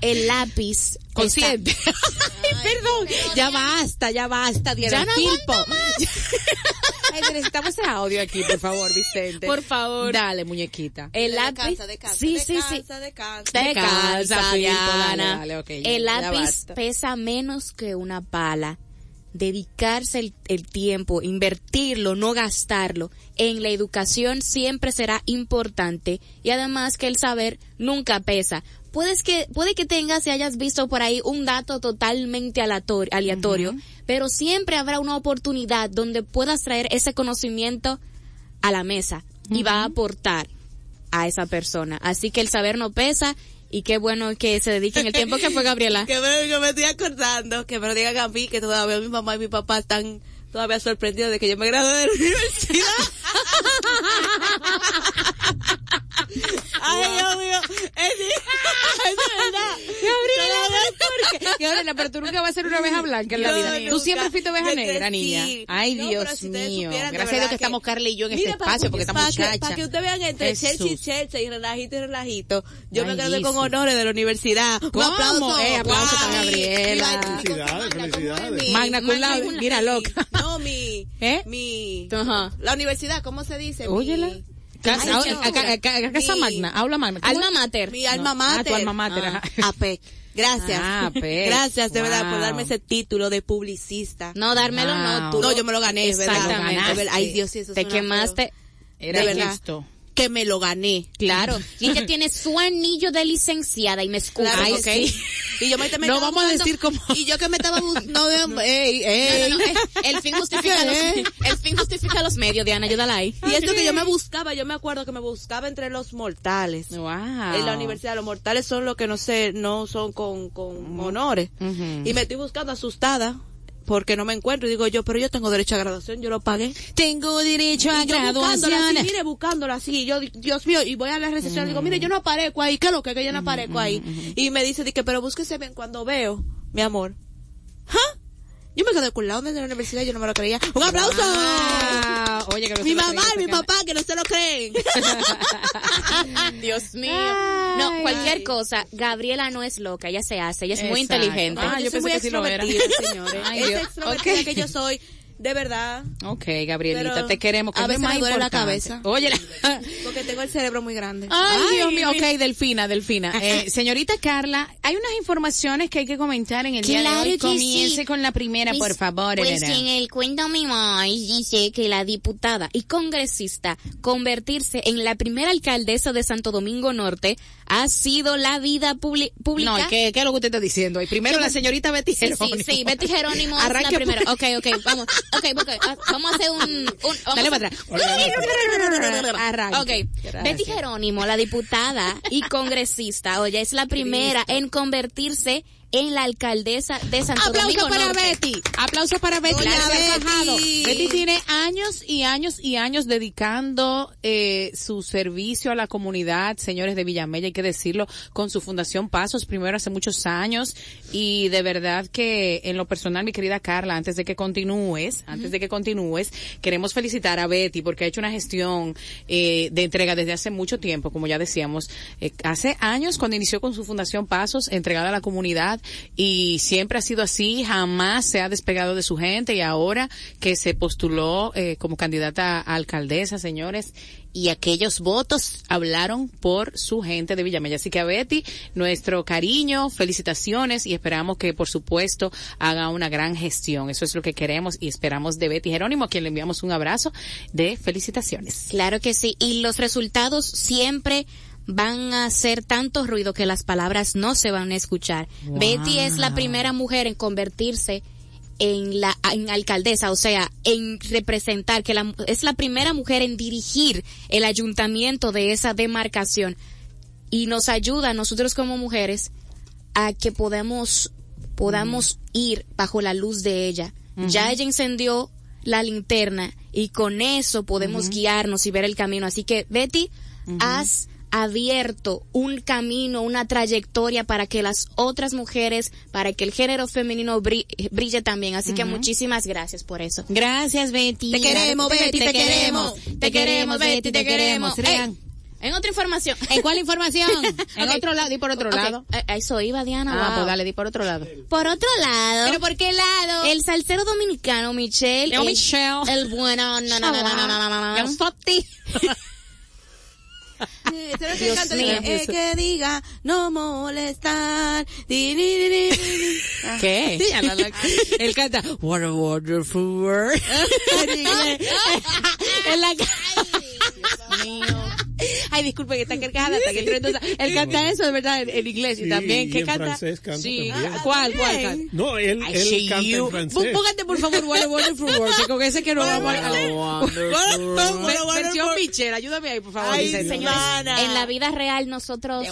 el lápiz Consciente. Ay, perdón. Ya basta, ya basta, Diana Ya no necesitamos ese audio aquí, por favor, Vicente. Por favor. Dale, muñequita. el lápiz sí, sí, sí. Diana. dale, dale, ok, ya, el lápiz pesa menos que una pala. Dedicarse el, el tiempo, invertirlo, no gastarlo en la educación siempre será importante y además que el saber nunca pesa. Puedes que, puede que tengas y hayas visto por ahí un dato totalmente aleator- aleatorio, pero siempre habrá una oportunidad donde puedas traer ese conocimiento a la mesa y va a aportar a esa persona. Así que el saber no pesa y qué bueno que se dediquen el tiempo que fue Gabriela. Que me, que me estoy acordando, que me lo digan a mí, que todavía mi mamá y mi papá están todavía sorprendidos de que yo me gradué de la universidad. Ay, Dios mío. Es, verdad. Gabriela, Gabriela, pero tú nunca vas a ser una oveja blanca en la vida. Tú siempre fuiste oveja Yo negra, niña. Ay, Dios mío. Gracias a Dios que estamos Carla y yo en este espacio, porque esta para que- muchacha. Para que ustedes vean entre. Chelsea y Chelsea y relajito y relajito. Yo me gradué con honores de la universidad. Un ¿Cómo? aplauso. Eh, aplauso para. Gabriela. Felicidades, felicidades. Magna cum laude, mira loca. No, mi, ¿Eh? mi, la universidad, ¿cómo se dice? Óyela. Casa, Ay, Mi- magna, aula magna. ¿Cómo Alma mater. Mi alma No. Ah, mater. tu alma mater, Ah. APEC. Gracias. Ah, APEC. Gracias, de verdad, por darme ese título de publicista. No, dármelo no, tú. No, yo me lo gané, verdad. Exactamente. Verdad. Ay, Dios, sí, eso Te quemaste. Era de verdad. esto. Que me lo gané. Claro. Y ella tiene su anillo de licenciada y me escucha. Claro Ay, que sí. Y yo me, me No vamos a decir cómo- Y yo que me estaba buscando... No, ey, ey. No, no, no, eh, el fin justifica los, el fin justifica los medios, Diana, ayúdala ahí. Y esto que yo me buscaba, yo me acuerdo que me buscaba entre los mortales. Wow. En la universidad, los mortales son los que no sé, no son con, con honores. Y me estoy buscando asustada porque no me encuentro. Y digo yo, pero yo tengo derecho a graduación, yo lo pagué. Tengo derecho a graduación. así, mire, buscándola así. Yo, Dios mío, y voy a la recepción y digo, mire, yo no aparezco ahí. ¿Qué es lo que, que yo no aparezco ahí? Y me dice, di que, pero búsquese bien cuando veo, mi amor. ¿Ah? Yo me quedé con la onda de la universidad, yo no me lo creía. ¡Un aplauso! Ah, oye, que no mi mamá creía y mi papá, que no se lo creen. Dios mío. Ay, no, cualquier ay. cosa. Gabriela no es loca, ella se hace, ella es muy Exacto. inteligente. Ah, yo soy pensé muy que sí lo era. extrovertida, señores. Ay, es extrovertida Ok. que yo soy, de verdad. Ok, Gabrielita, Pero te queremos. que a veces me duele la cabeza. Oye, la- Porque tengo el cerebro muy grande. Ay, Dios mío, ok, Delfina, Delfina. Eh, señorita Carla, hay unas informaciones que hay que comentar en el día de Claro hoy. Comience sí. con la primera, Pues- por favor. Pues Elena. en el cuento mi mamá dice que la diputada y congresista convertirse en la primera alcaldesa de Santo Domingo Norte ha sido la vida pública. No, ¿y ¿qué, ¿qué es lo que usted está diciendo? Primero la señorita Betty Sí, sí, Jerónimo. sí, Betty Jerónimo es Arranque la primera. Ok, ok, vamos, ok, ok, ah, vamos a hacer un, un Dale para atrás. Ok. Betty Jerónimo, la diputada y congresista, oye, es la primera en convertirse en la alcaldesa de Santo Aplauso Domingo para Norte. Betty. Aplauso para Betty. Betty. bajado. Betty tiene años y años y años dedicando eh, su servicio a la comunidad, señores de Villamella, hay que decirlo, con su fundación Pasos, primero hace muchos años. Y de verdad que en lo personal, mi querida Carla, antes de que continúes, antes de que continúes, queremos felicitar a Betty porque ha hecho una gestión eh, de entrega desde hace mucho tiempo, como ya decíamos, eh, hace años cuando inició con su fundación Pasos, entregada a la comunidad y siempre ha sido así, jamás se ha despegado de su gente y ahora que se postuló eh, como candidata a alcaldesa, señores, y aquellos votos hablaron por su gente de Villamella. Así que a Betty, nuestro cariño, felicitaciones y esperamos que, por supuesto, haga una gran gestión. Eso es lo que queremos y esperamos de Betty Jerónimo, a quien le enviamos un abrazo de felicitaciones. Claro que sí. Y los resultados siempre van a hacer tanto ruido que las palabras no se van a escuchar. Wow. Betty es la primera mujer en convertirse en la en alcaldesa, o sea, en representar que la, es la primera mujer en dirigir el ayuntamiento de esa demarcación y nos ayuda a nosotros como mujeres a que podamos podamos ir bajo la luz de ella. Ya ella encendió la linterna y con eso podemos guiarnos y ver el camino. Así que Betty, has abierto un camino, una trayectoria para que las otras mujeres, para que el género femenino bri- brille también. Así que muchísimas gracias por eso. Gracias, Betty. Te queremos, Betty, te queremos. Te queremos, Betty, te queremos. Ey, en otra información. ¿En cuál información? En Ok. otro lado, di por otro Ok, lado. a- eso iba Diana. Ah, wow. pues dale, di por otro lado. Por otro lado. ¿Pero por qué lado? El salsero dominicano Michelle. El, Michelle. El bueno. No, no, no, no, no, no, no, no. Yo soy ti. Eh, ¿sabes qué Dios canta? mío. Eh, que diga, no molestar. Di. ¿Qué? Él canta What a wonderful world. en la Ay, disculpe que está cargada, está que entró entonces- Él canta eso de verdad en, en inglés y Sí, también. y ¿Qué en canta? francés canta sí. también. ¿Cuál, cuál canta? No, él, I él canta you. en francés. Póngate por favor What a Wonderful World, que con ese que no vamos a... Ver- Versión Michelle, ayúdame ahí, por favor. Ay, Licencia. señor. Mana. En la vida real nosotros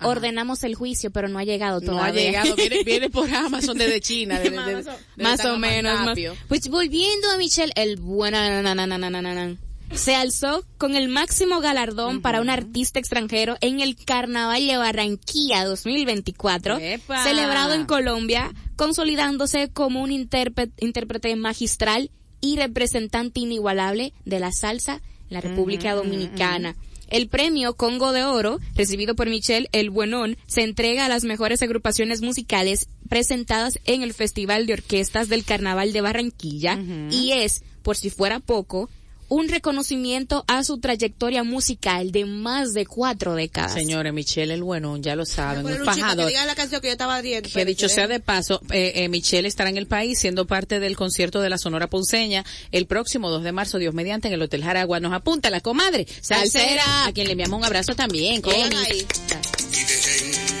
ordenamos el juicio, pero no ha llegado No todavía. ha llegado, viene, viene por Amazon desde China. de- de- de- de- más de- o menos. más-. Pues volviendo a Michelle, el bueno na, na, na, na, na, na, na, se alzó con el máximo galardón para un artista extranjero en el Carnaval de Barranquilla 2024, ¡Epa! celebrado en Colombia, consolidándose como un intérpre- intérprete magistral y representante inigualable de la salsa en la República Dominicana. El premio Congo de Oro, recibido por Michelle El Buenón, se entrega a las mejores agrupaciones musicales presentadas en el Festival de Orquestas del Carnaval de Barranquilla y es, por si fuera poco, un reconocimiento a su trayectoria musical de más de cuatro décadas. Señores, Michelle el bueno, ya lo saben, un un chico que fajador. diga la canción que yo estaba viendo. Que dicho sea de paso, eh, eh, Michelle estará en el país siendo parte del concierto de la Sonora Ponceña el próximo 2 de marzo, Dios mediante, en el Hotel Jaragua. Nos apunta la comadre Salsera, a quien le enviamos un abrazo también. Connie.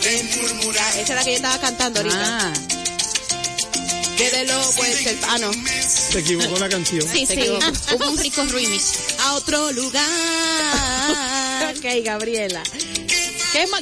Esa es la que yo estaba cantando ahorita. Ah, Que de lo pues el... Ah, no. Se equivocó la canción. Sí, Se sí, equivocó. hubo un rico remix. A otro lugar. ok, Gabriela.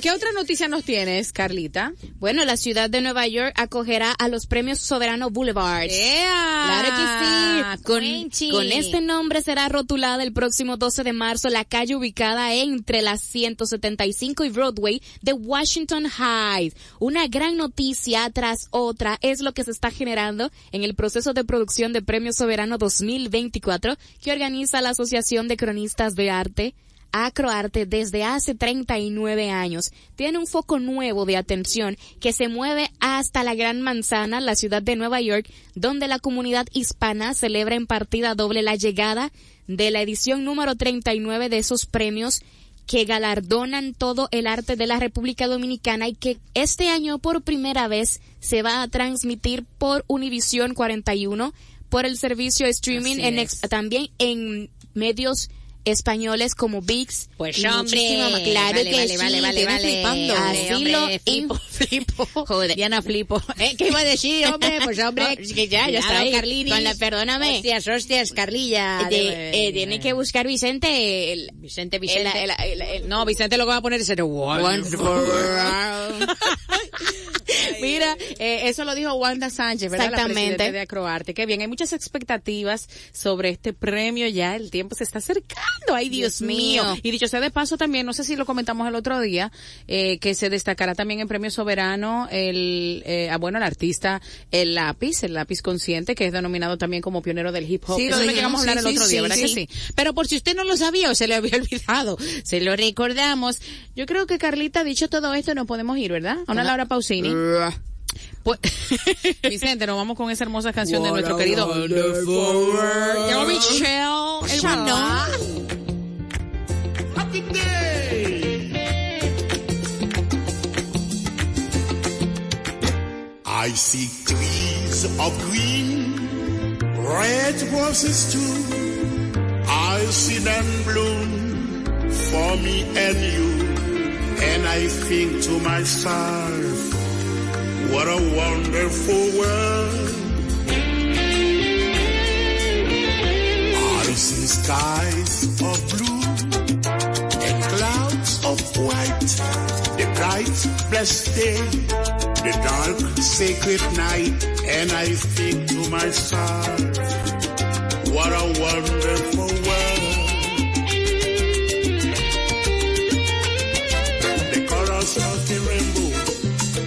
¿Qué, otra noticia nos tienes, Carlita? Bueno, la ciudad de Nueva York acogerá a los premios Soberano Boulevard. Claro que sí. Con, con este nombre será rotulada el próximo 12 de marzo la calle ubicada entre las 175 y Broadway de Washington Heights. Una gran noticia tras otra es lo que se está generando en el proceso de producción de Premio Soberano 2024 que organiza la Asociación de Cronistas de Arte Acroarte desde hace 39 años. Tiene un foco nuevo de atención que se mueve hasta la Gran Manzana, la ciudad de Nueva York, donde la comunidad hispana celebra en partida doble la llegada de la edición número 39 de esos premios que galardonan todo el arte de la República Dominicana y que este año por primera vez se va a transmitir por Univisión 41, por el servicio streaming en ex- también en medios españoles como VIX. Pues y hombre, más. claro vale, que vale, sí, vale, vale, vale. flipando. Así hombre, lo flipo, flipo. Joder. Diana flipo. ¿Eh? ¿Qué iba a decir, hombre? Pues hombre, No, es que ya, ya está. Carlini. Con la- perdóname. Hostias, hostias, Carlilla. De- eh, tiene que buscar Vicente el, Vicente, Vicente. el- el- no, Vicente lo que va a poner es el. Mira, eh, eso lo dijo Wanda Sánchez, ¿verdad? La Exactamente. presidenta de Acroarte. Qué bien, hay muchas expectativas sobre este premio ya, el tiempo se está acercando, ay Dios, Dios mío. mío. Y dicho sea de paso también, no sé si lo comentamos el otro día, eh, que se destacará también en Premio Soberano el, eh, ah, bueno, el artista El Lápiz, el Lápiz Consciente, que es denominado también como pionero del hip hop. Sí, Eso lo llegamos a hablar sí, el otro sí, día, ¿verdad que sí? Pero por si usted no lo sabía o se le había olvidado, se lo recordamos. Yo creo que Carlita, dicho todo esto, nos podemos ir, ¿verdad? A una Laura Pausini. Pues, Vicente, nos vamos con esa hermosa canción de nuestro querido el bueno. I see trees of green, red roses too. I see them bloom for me and you. And I think to myself, what a wonderful world. I see skies of blue and clouds of white, the bright blessed day, the dark sacred night, and I think to myself, what a wonderful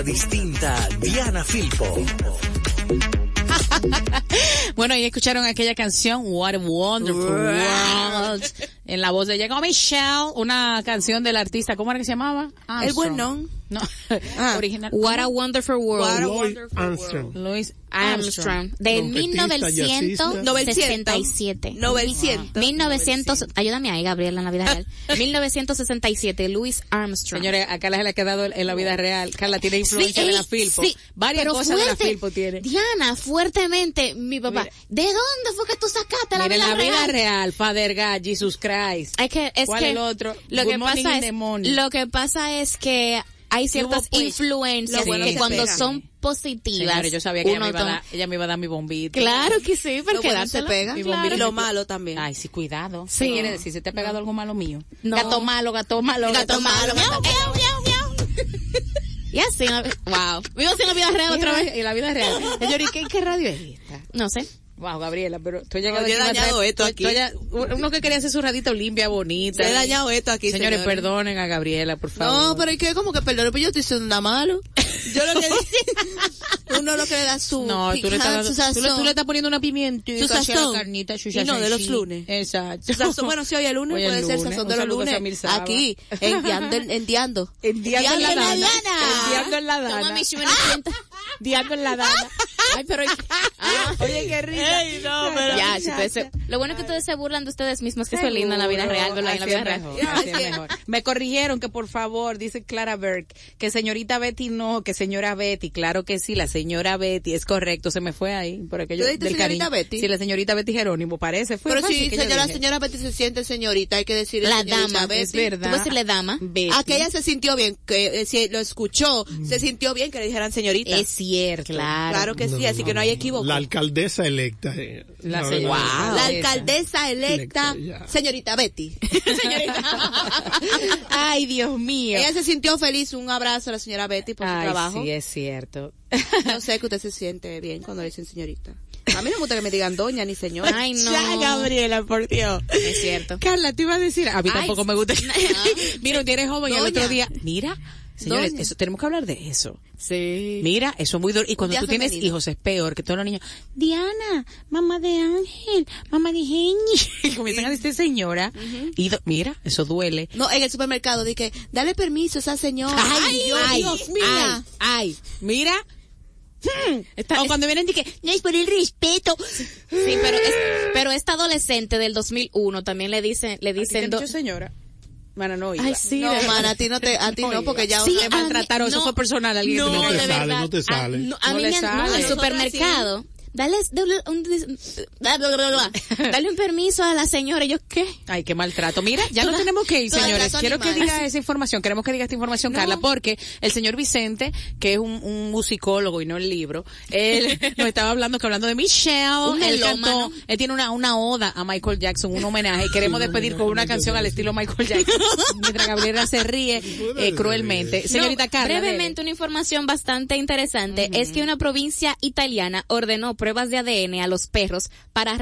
la distinta Diana Filpo. Bueno, y escucharon aquella canción, What a Wonderful World, en la voz de Llegó Michelle, una canción del artista, ¿cómo era que se llamaba? El Armstrong. bueno. No, Ah. original. What a Wonderful World. What a wonderful Armstrong. Louis Armstrong. Armstrong. De Trompetista, 1967. 900. 1900, ayúdame ahí, Gabriela, en la vida real. 1967, Louis Armstrong. Señores, acá les le ha quedado en la vida real. Carla tiene influencia Sí, de la Filpo. sí, Varias cosas de la fuerte. Filpo tiene. Diana, fuertemente, mi papá. Mira. ¿De dónde fue que tú sacaste la vida la vida real? real, Father God, Jesus Christ. Es que, es ¿Cuál que el otro? Lo Good que pasa es, lo que pasa es que hay ciertas pues, influencias lo bueno que que cuando pega. son positivas. Yo sabía que ella me, iba a dar, ella me iba a dar mi bombito. Claro que sí, porque bueno se pega. Mi Claro. bombito. Y lo malo también. Ay, sí, cuidado. Sí. ¿Qué quiere decir? ¿Se te ha pegado algo malo mío? No. Gato malo, gato malo, Gato malo, miau, miau, miau, miau. Y así, wow. Vivo sin la vida real otra vez. En la vida real. Señor, ¿y qué, qué radio es esta? No sé. Wow, Gabriela, pero tú has llegado No, yo he dañado esto aquí. uno que quería hacer su radito limpia, bonita. Se he dañado esto aquí, Señores, señores. perdonen a Gabriela, por favor. No, pero es que como que perdón, pero yo estoy haciendo nada malo. Yo lo que uno lo que le da su No, tú le, estás dando- su tú, le, tú le sazón. estás poniendo una pimienta Su sazón. carnita, su Y no, de los lunes. Exacto. Sazón. Bueno, si hoy es lunes, Hoy puede es ser lunes. sazón de los lunes. Aquí, endiando, endiando. Endiando en la Endiando en la dana. Endiando en la Toma dana. mi Endiando en la dana. Ay, pero... Ah, oye, qué risa. no, pero- Ya, si ustedes se- lo bueno es que ustedes se burlan de ustedes mismos, que eso es lindo en la vida real, verlo en la vida es real. mejor, así es mejor. Me corrigieron que por favor, dice Clara Berg, que señorita Betty no, que señora Betty, claro que sí, la señora Betty, es correcto, se me fue ahí, por aquello ¿Tú dijiste del señorita cariño. Betty? Sí, la señorita Betty Jerónimo, parece, fue Pero si yo señora, Betty se siente señorita, hay que decir La dama, Betty. es verdad. Tú puedes decirle dama. Betty. Aquella se sintió bien, que eh, si lo escuchó, se sintió bien que le dijeran señorita. Es cierto. Claro. Claro que sí, así que no hay equivoco. La alcaldesa electa. eh, La la señora- verdad. Wow. La alcaldesa electa, señorita Betty. Ay, Dios mío. Ella se sintió feliz. Un abrazo a la señora Betty por su trabajo. sí, es cierto. Yo sé que usted se siente bien cuando le dicen señorita. A mí no me gusta que me digan doña ni señora. Ay, no. Ya, Gabriela, por Dios. Es cierto. Carla, te iba a decir, a mí Ay, tampoco me gusta. Mira, tienes joven y el otro día, mira, señores, eso, tenemos que hablar de eso. Sí. Mira, eso es muy duro. Y cuando tú tienes hijos es peor que todos los niños. Diana, mamá de Ángel, mamá de Geni. Y comienzan a decir señora. Y mira, eso duele. No, en el supermercado dije, dale permiso a esa señora. Ay, Dios, ay, Dios mío. ay, ay, mira. Hmm. Está- o cuando vienen y que, no es por el respeto. Sí, pero es, pero esta adolescente del 2001 también le dicen, le ¿Te dicen do- señora? Mana, no iba. Ay, sí, No, de man, verdad. a ti no te, a ti no, porque ya Sí, Te maltrataron, eso no, fue personal. Alguien que No, te No te de sale, verdad. no te sale. A, no, a No mí le me no, sale. en el supermercado. Dale, dale un, dale un permiso a la señora. ¿Y yo qué? Ay, qué maltrato. Mira, ya no Toda- tenemos que ir, señores. Quiero que diga esa información. Queremos que diga esta información, Carla, porque el señor Vicente, que es un, un musicólogo y no el libro, él nos estaba hablando que hablando de Michelle, él cantó, él tiene una, una oda a Michael Jackson, un homenaje, y queremos despedir con una canción al estilo Michael Jackson. Mientras Gabriela se ríe eh, cruelmente. Señorita No, Carla. brevemente, una información bastante interesante es que una provincia italiana ordenó pruebas de ADN a los perros para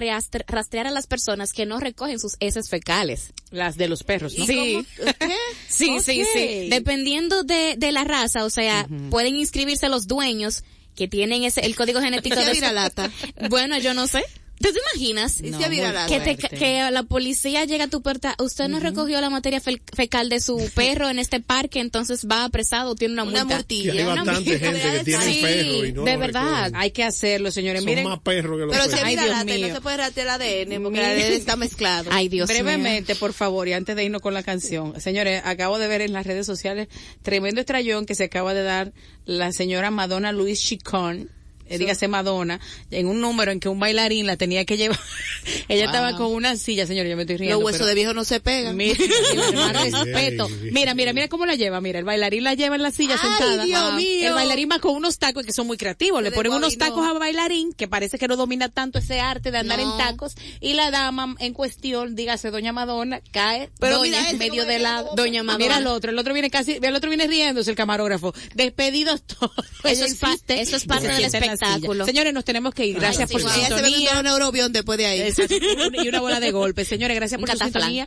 rastrear a las personas que no recogen sus heces fecales. las de los perros, ¿no? Sí. ¿Qué? Sí, sí, sí. Dependiendo de, de la raza, o sea, pueden inscribirse los dueños que tienen ese, el código genético ¿Y si de es viralata? Bueno, yo no sé. ¿Te, te imaginas? ¿Y No, si que, te, que la policía llega a tu puerta, usted no recogió la materia fe- fecal de su perro en este parque, entonces va apresado, tiene una Una multa. Que hay una bastante gente que tiene Sí, perro y no de verdad. Hay que hacerlo, señores. Son Miren, más perros que los Pero si perros. es Ay, Dios y no se puede rastrear el ADN, porque el ADN está mezclado. Ay, Dios mío. Brevemente, por favor, y antes de irnos con la canción. Señores, acabo de ver en las redes sociales tremendo estrellón que se acaba de dar la señora Madonna Luis Chicón. Eh, dígase Madonna, en un número en que un bailarín la tenía que llevar. Ella Wow. estaba con una silla, señor, yo me estoy riendo. Los huesos pero- de viejo no se pegan. Mira, respeto. Mira, mira, mira cómo la lleva. Mira, el bailarín la lleva en la silla Ay, sentada. Dios mío. El bailarín va con unos tacos que son muy creativos. Le ponen unos tacos a bailarín que parece que no domina tanto ese arte de andar No. en tacos. Y la dama en cuestión, dígase Doña Madonna, cae Pero doña mira en este, medio ¿cómo de la? Doña Madonna. Mira el otro, el otro viene casi, el otro viene riéndose el camarógrafo. Despedidos todos. Eso es pa- insiste eso es parte del silla. Espectáculo. Señores, nos tenemos que ir. Gracias sí, por su wow. Ella se sintonía. un neurobión después de ahí. Exacto, y una bola de golpe. Señores, gracias Un por su cataflán. sintonía.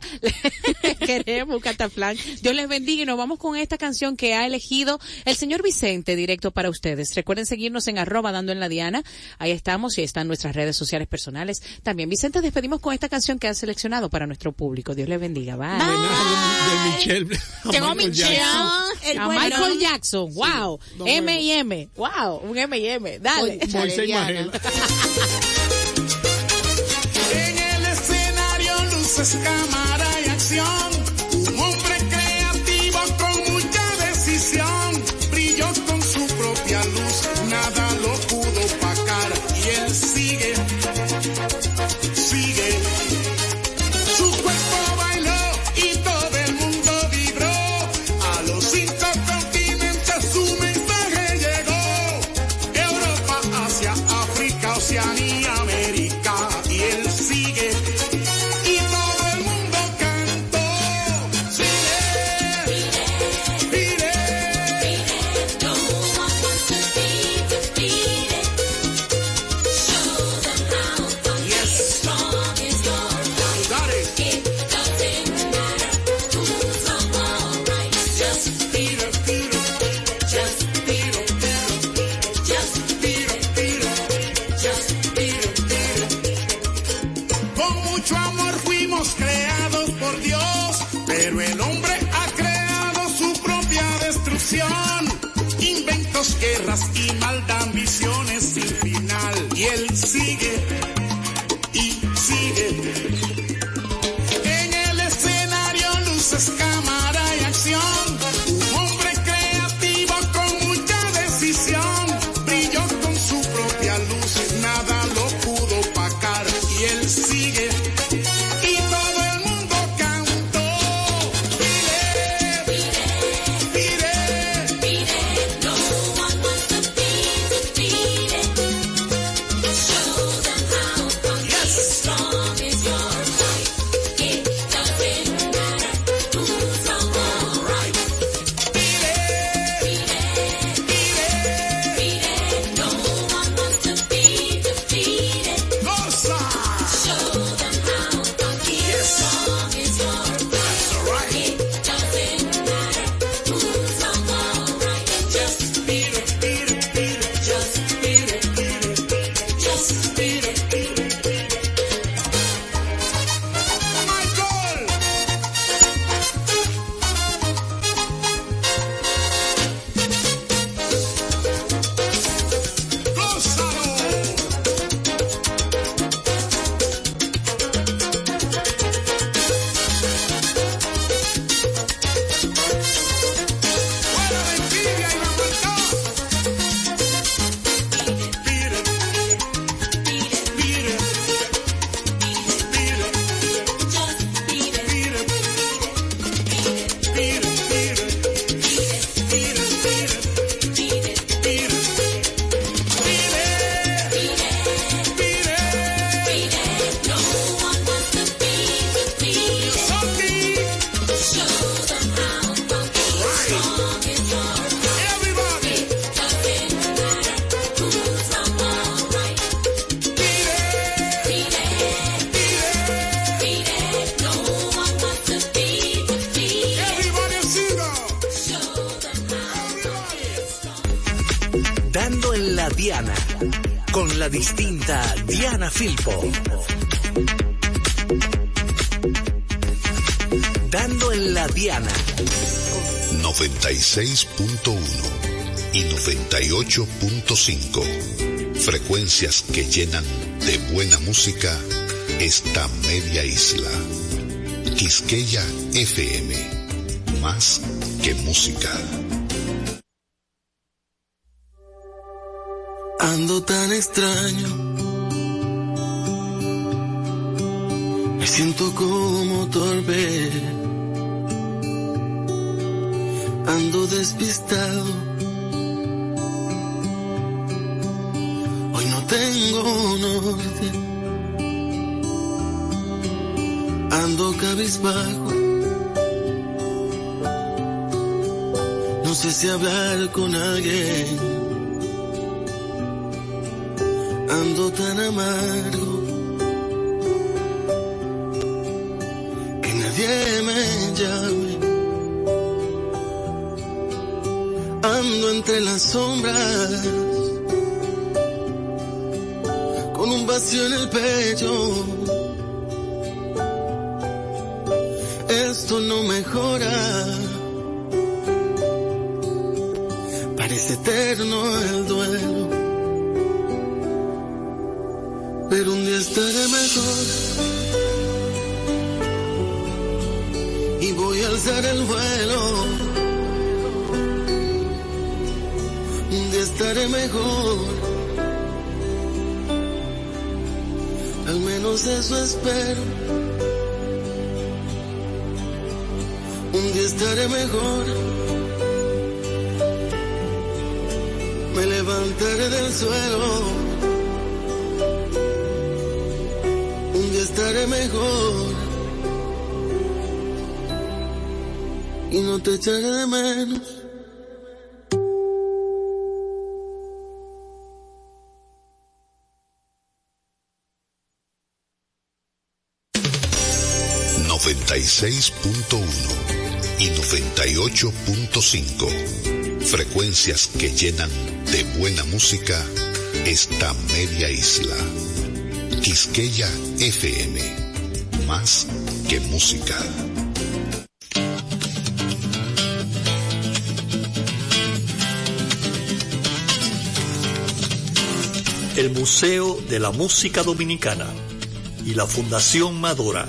Queremos un cataflán. Dios les bendiga y nos vamos con esta canción que ha elegido el señor Vicente directo para ustedes. Recuerden seguirnos en arroba dando en la diana. Ahí estamos y están nuestras redes sociales personales. También, Vicente, despedimos con esta canción que han seleccionado para nuestro público. Dios les bendiga. Bye. de Michelle. Llegó Michael Michelle. Jackson. A Michael Jackson. Wow. nos M y M. Wow. Un M y M. Dale. Moisés. Magela. En el escenario luces, cámara y acción. Guerras y maldad, ambiciones Diana, con la distinta Diana Filpo. Dando en la Diana, 96.1 y 98.5. Frecuencias que llenan de buena música esta media isla. Quisqueya FM. Más que música. Ando tan extraño. Me siento como torpe. Ando despistado. Hoy no tengo norte. Ando cabizbajo. No sé si hablar con alguien. Ando tan amargo que nadie me llame. Ando entre las sombras con un vacío en el pecho. Al menos eso espero. Un día estaré mejor. Me levantaré del suelo. Un día estaré mejor. Y no te echaré de menos. Uno y 98.5. Frecuencias que llenan de buena música esta media isla. Quisqueya FM. Más que música. El Museo de la Música Dominicana y la Fundación Madora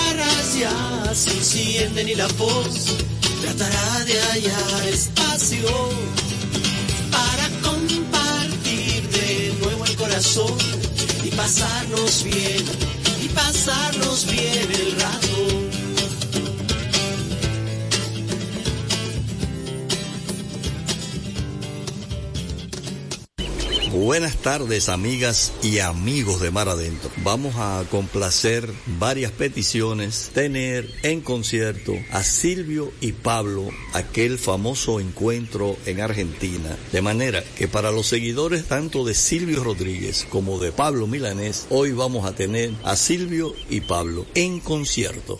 ya se encienden y la voz tratará de hallar espacio para compartir de nuevo el corazón y pasarnos bien, y pasarnos bien el rato. Buenas tardes amigas y amigos de Mar Adentro. Vamos a complacer varias peticiones, tener en concierto a Silvio y Pablo, aquel famoso encuentro en Argentina. De manera que para los seguidores tanto de Silvio Rodríguez como de Pablo Milanés, hoy vamos a tener a Silvio y Pablo en concierto.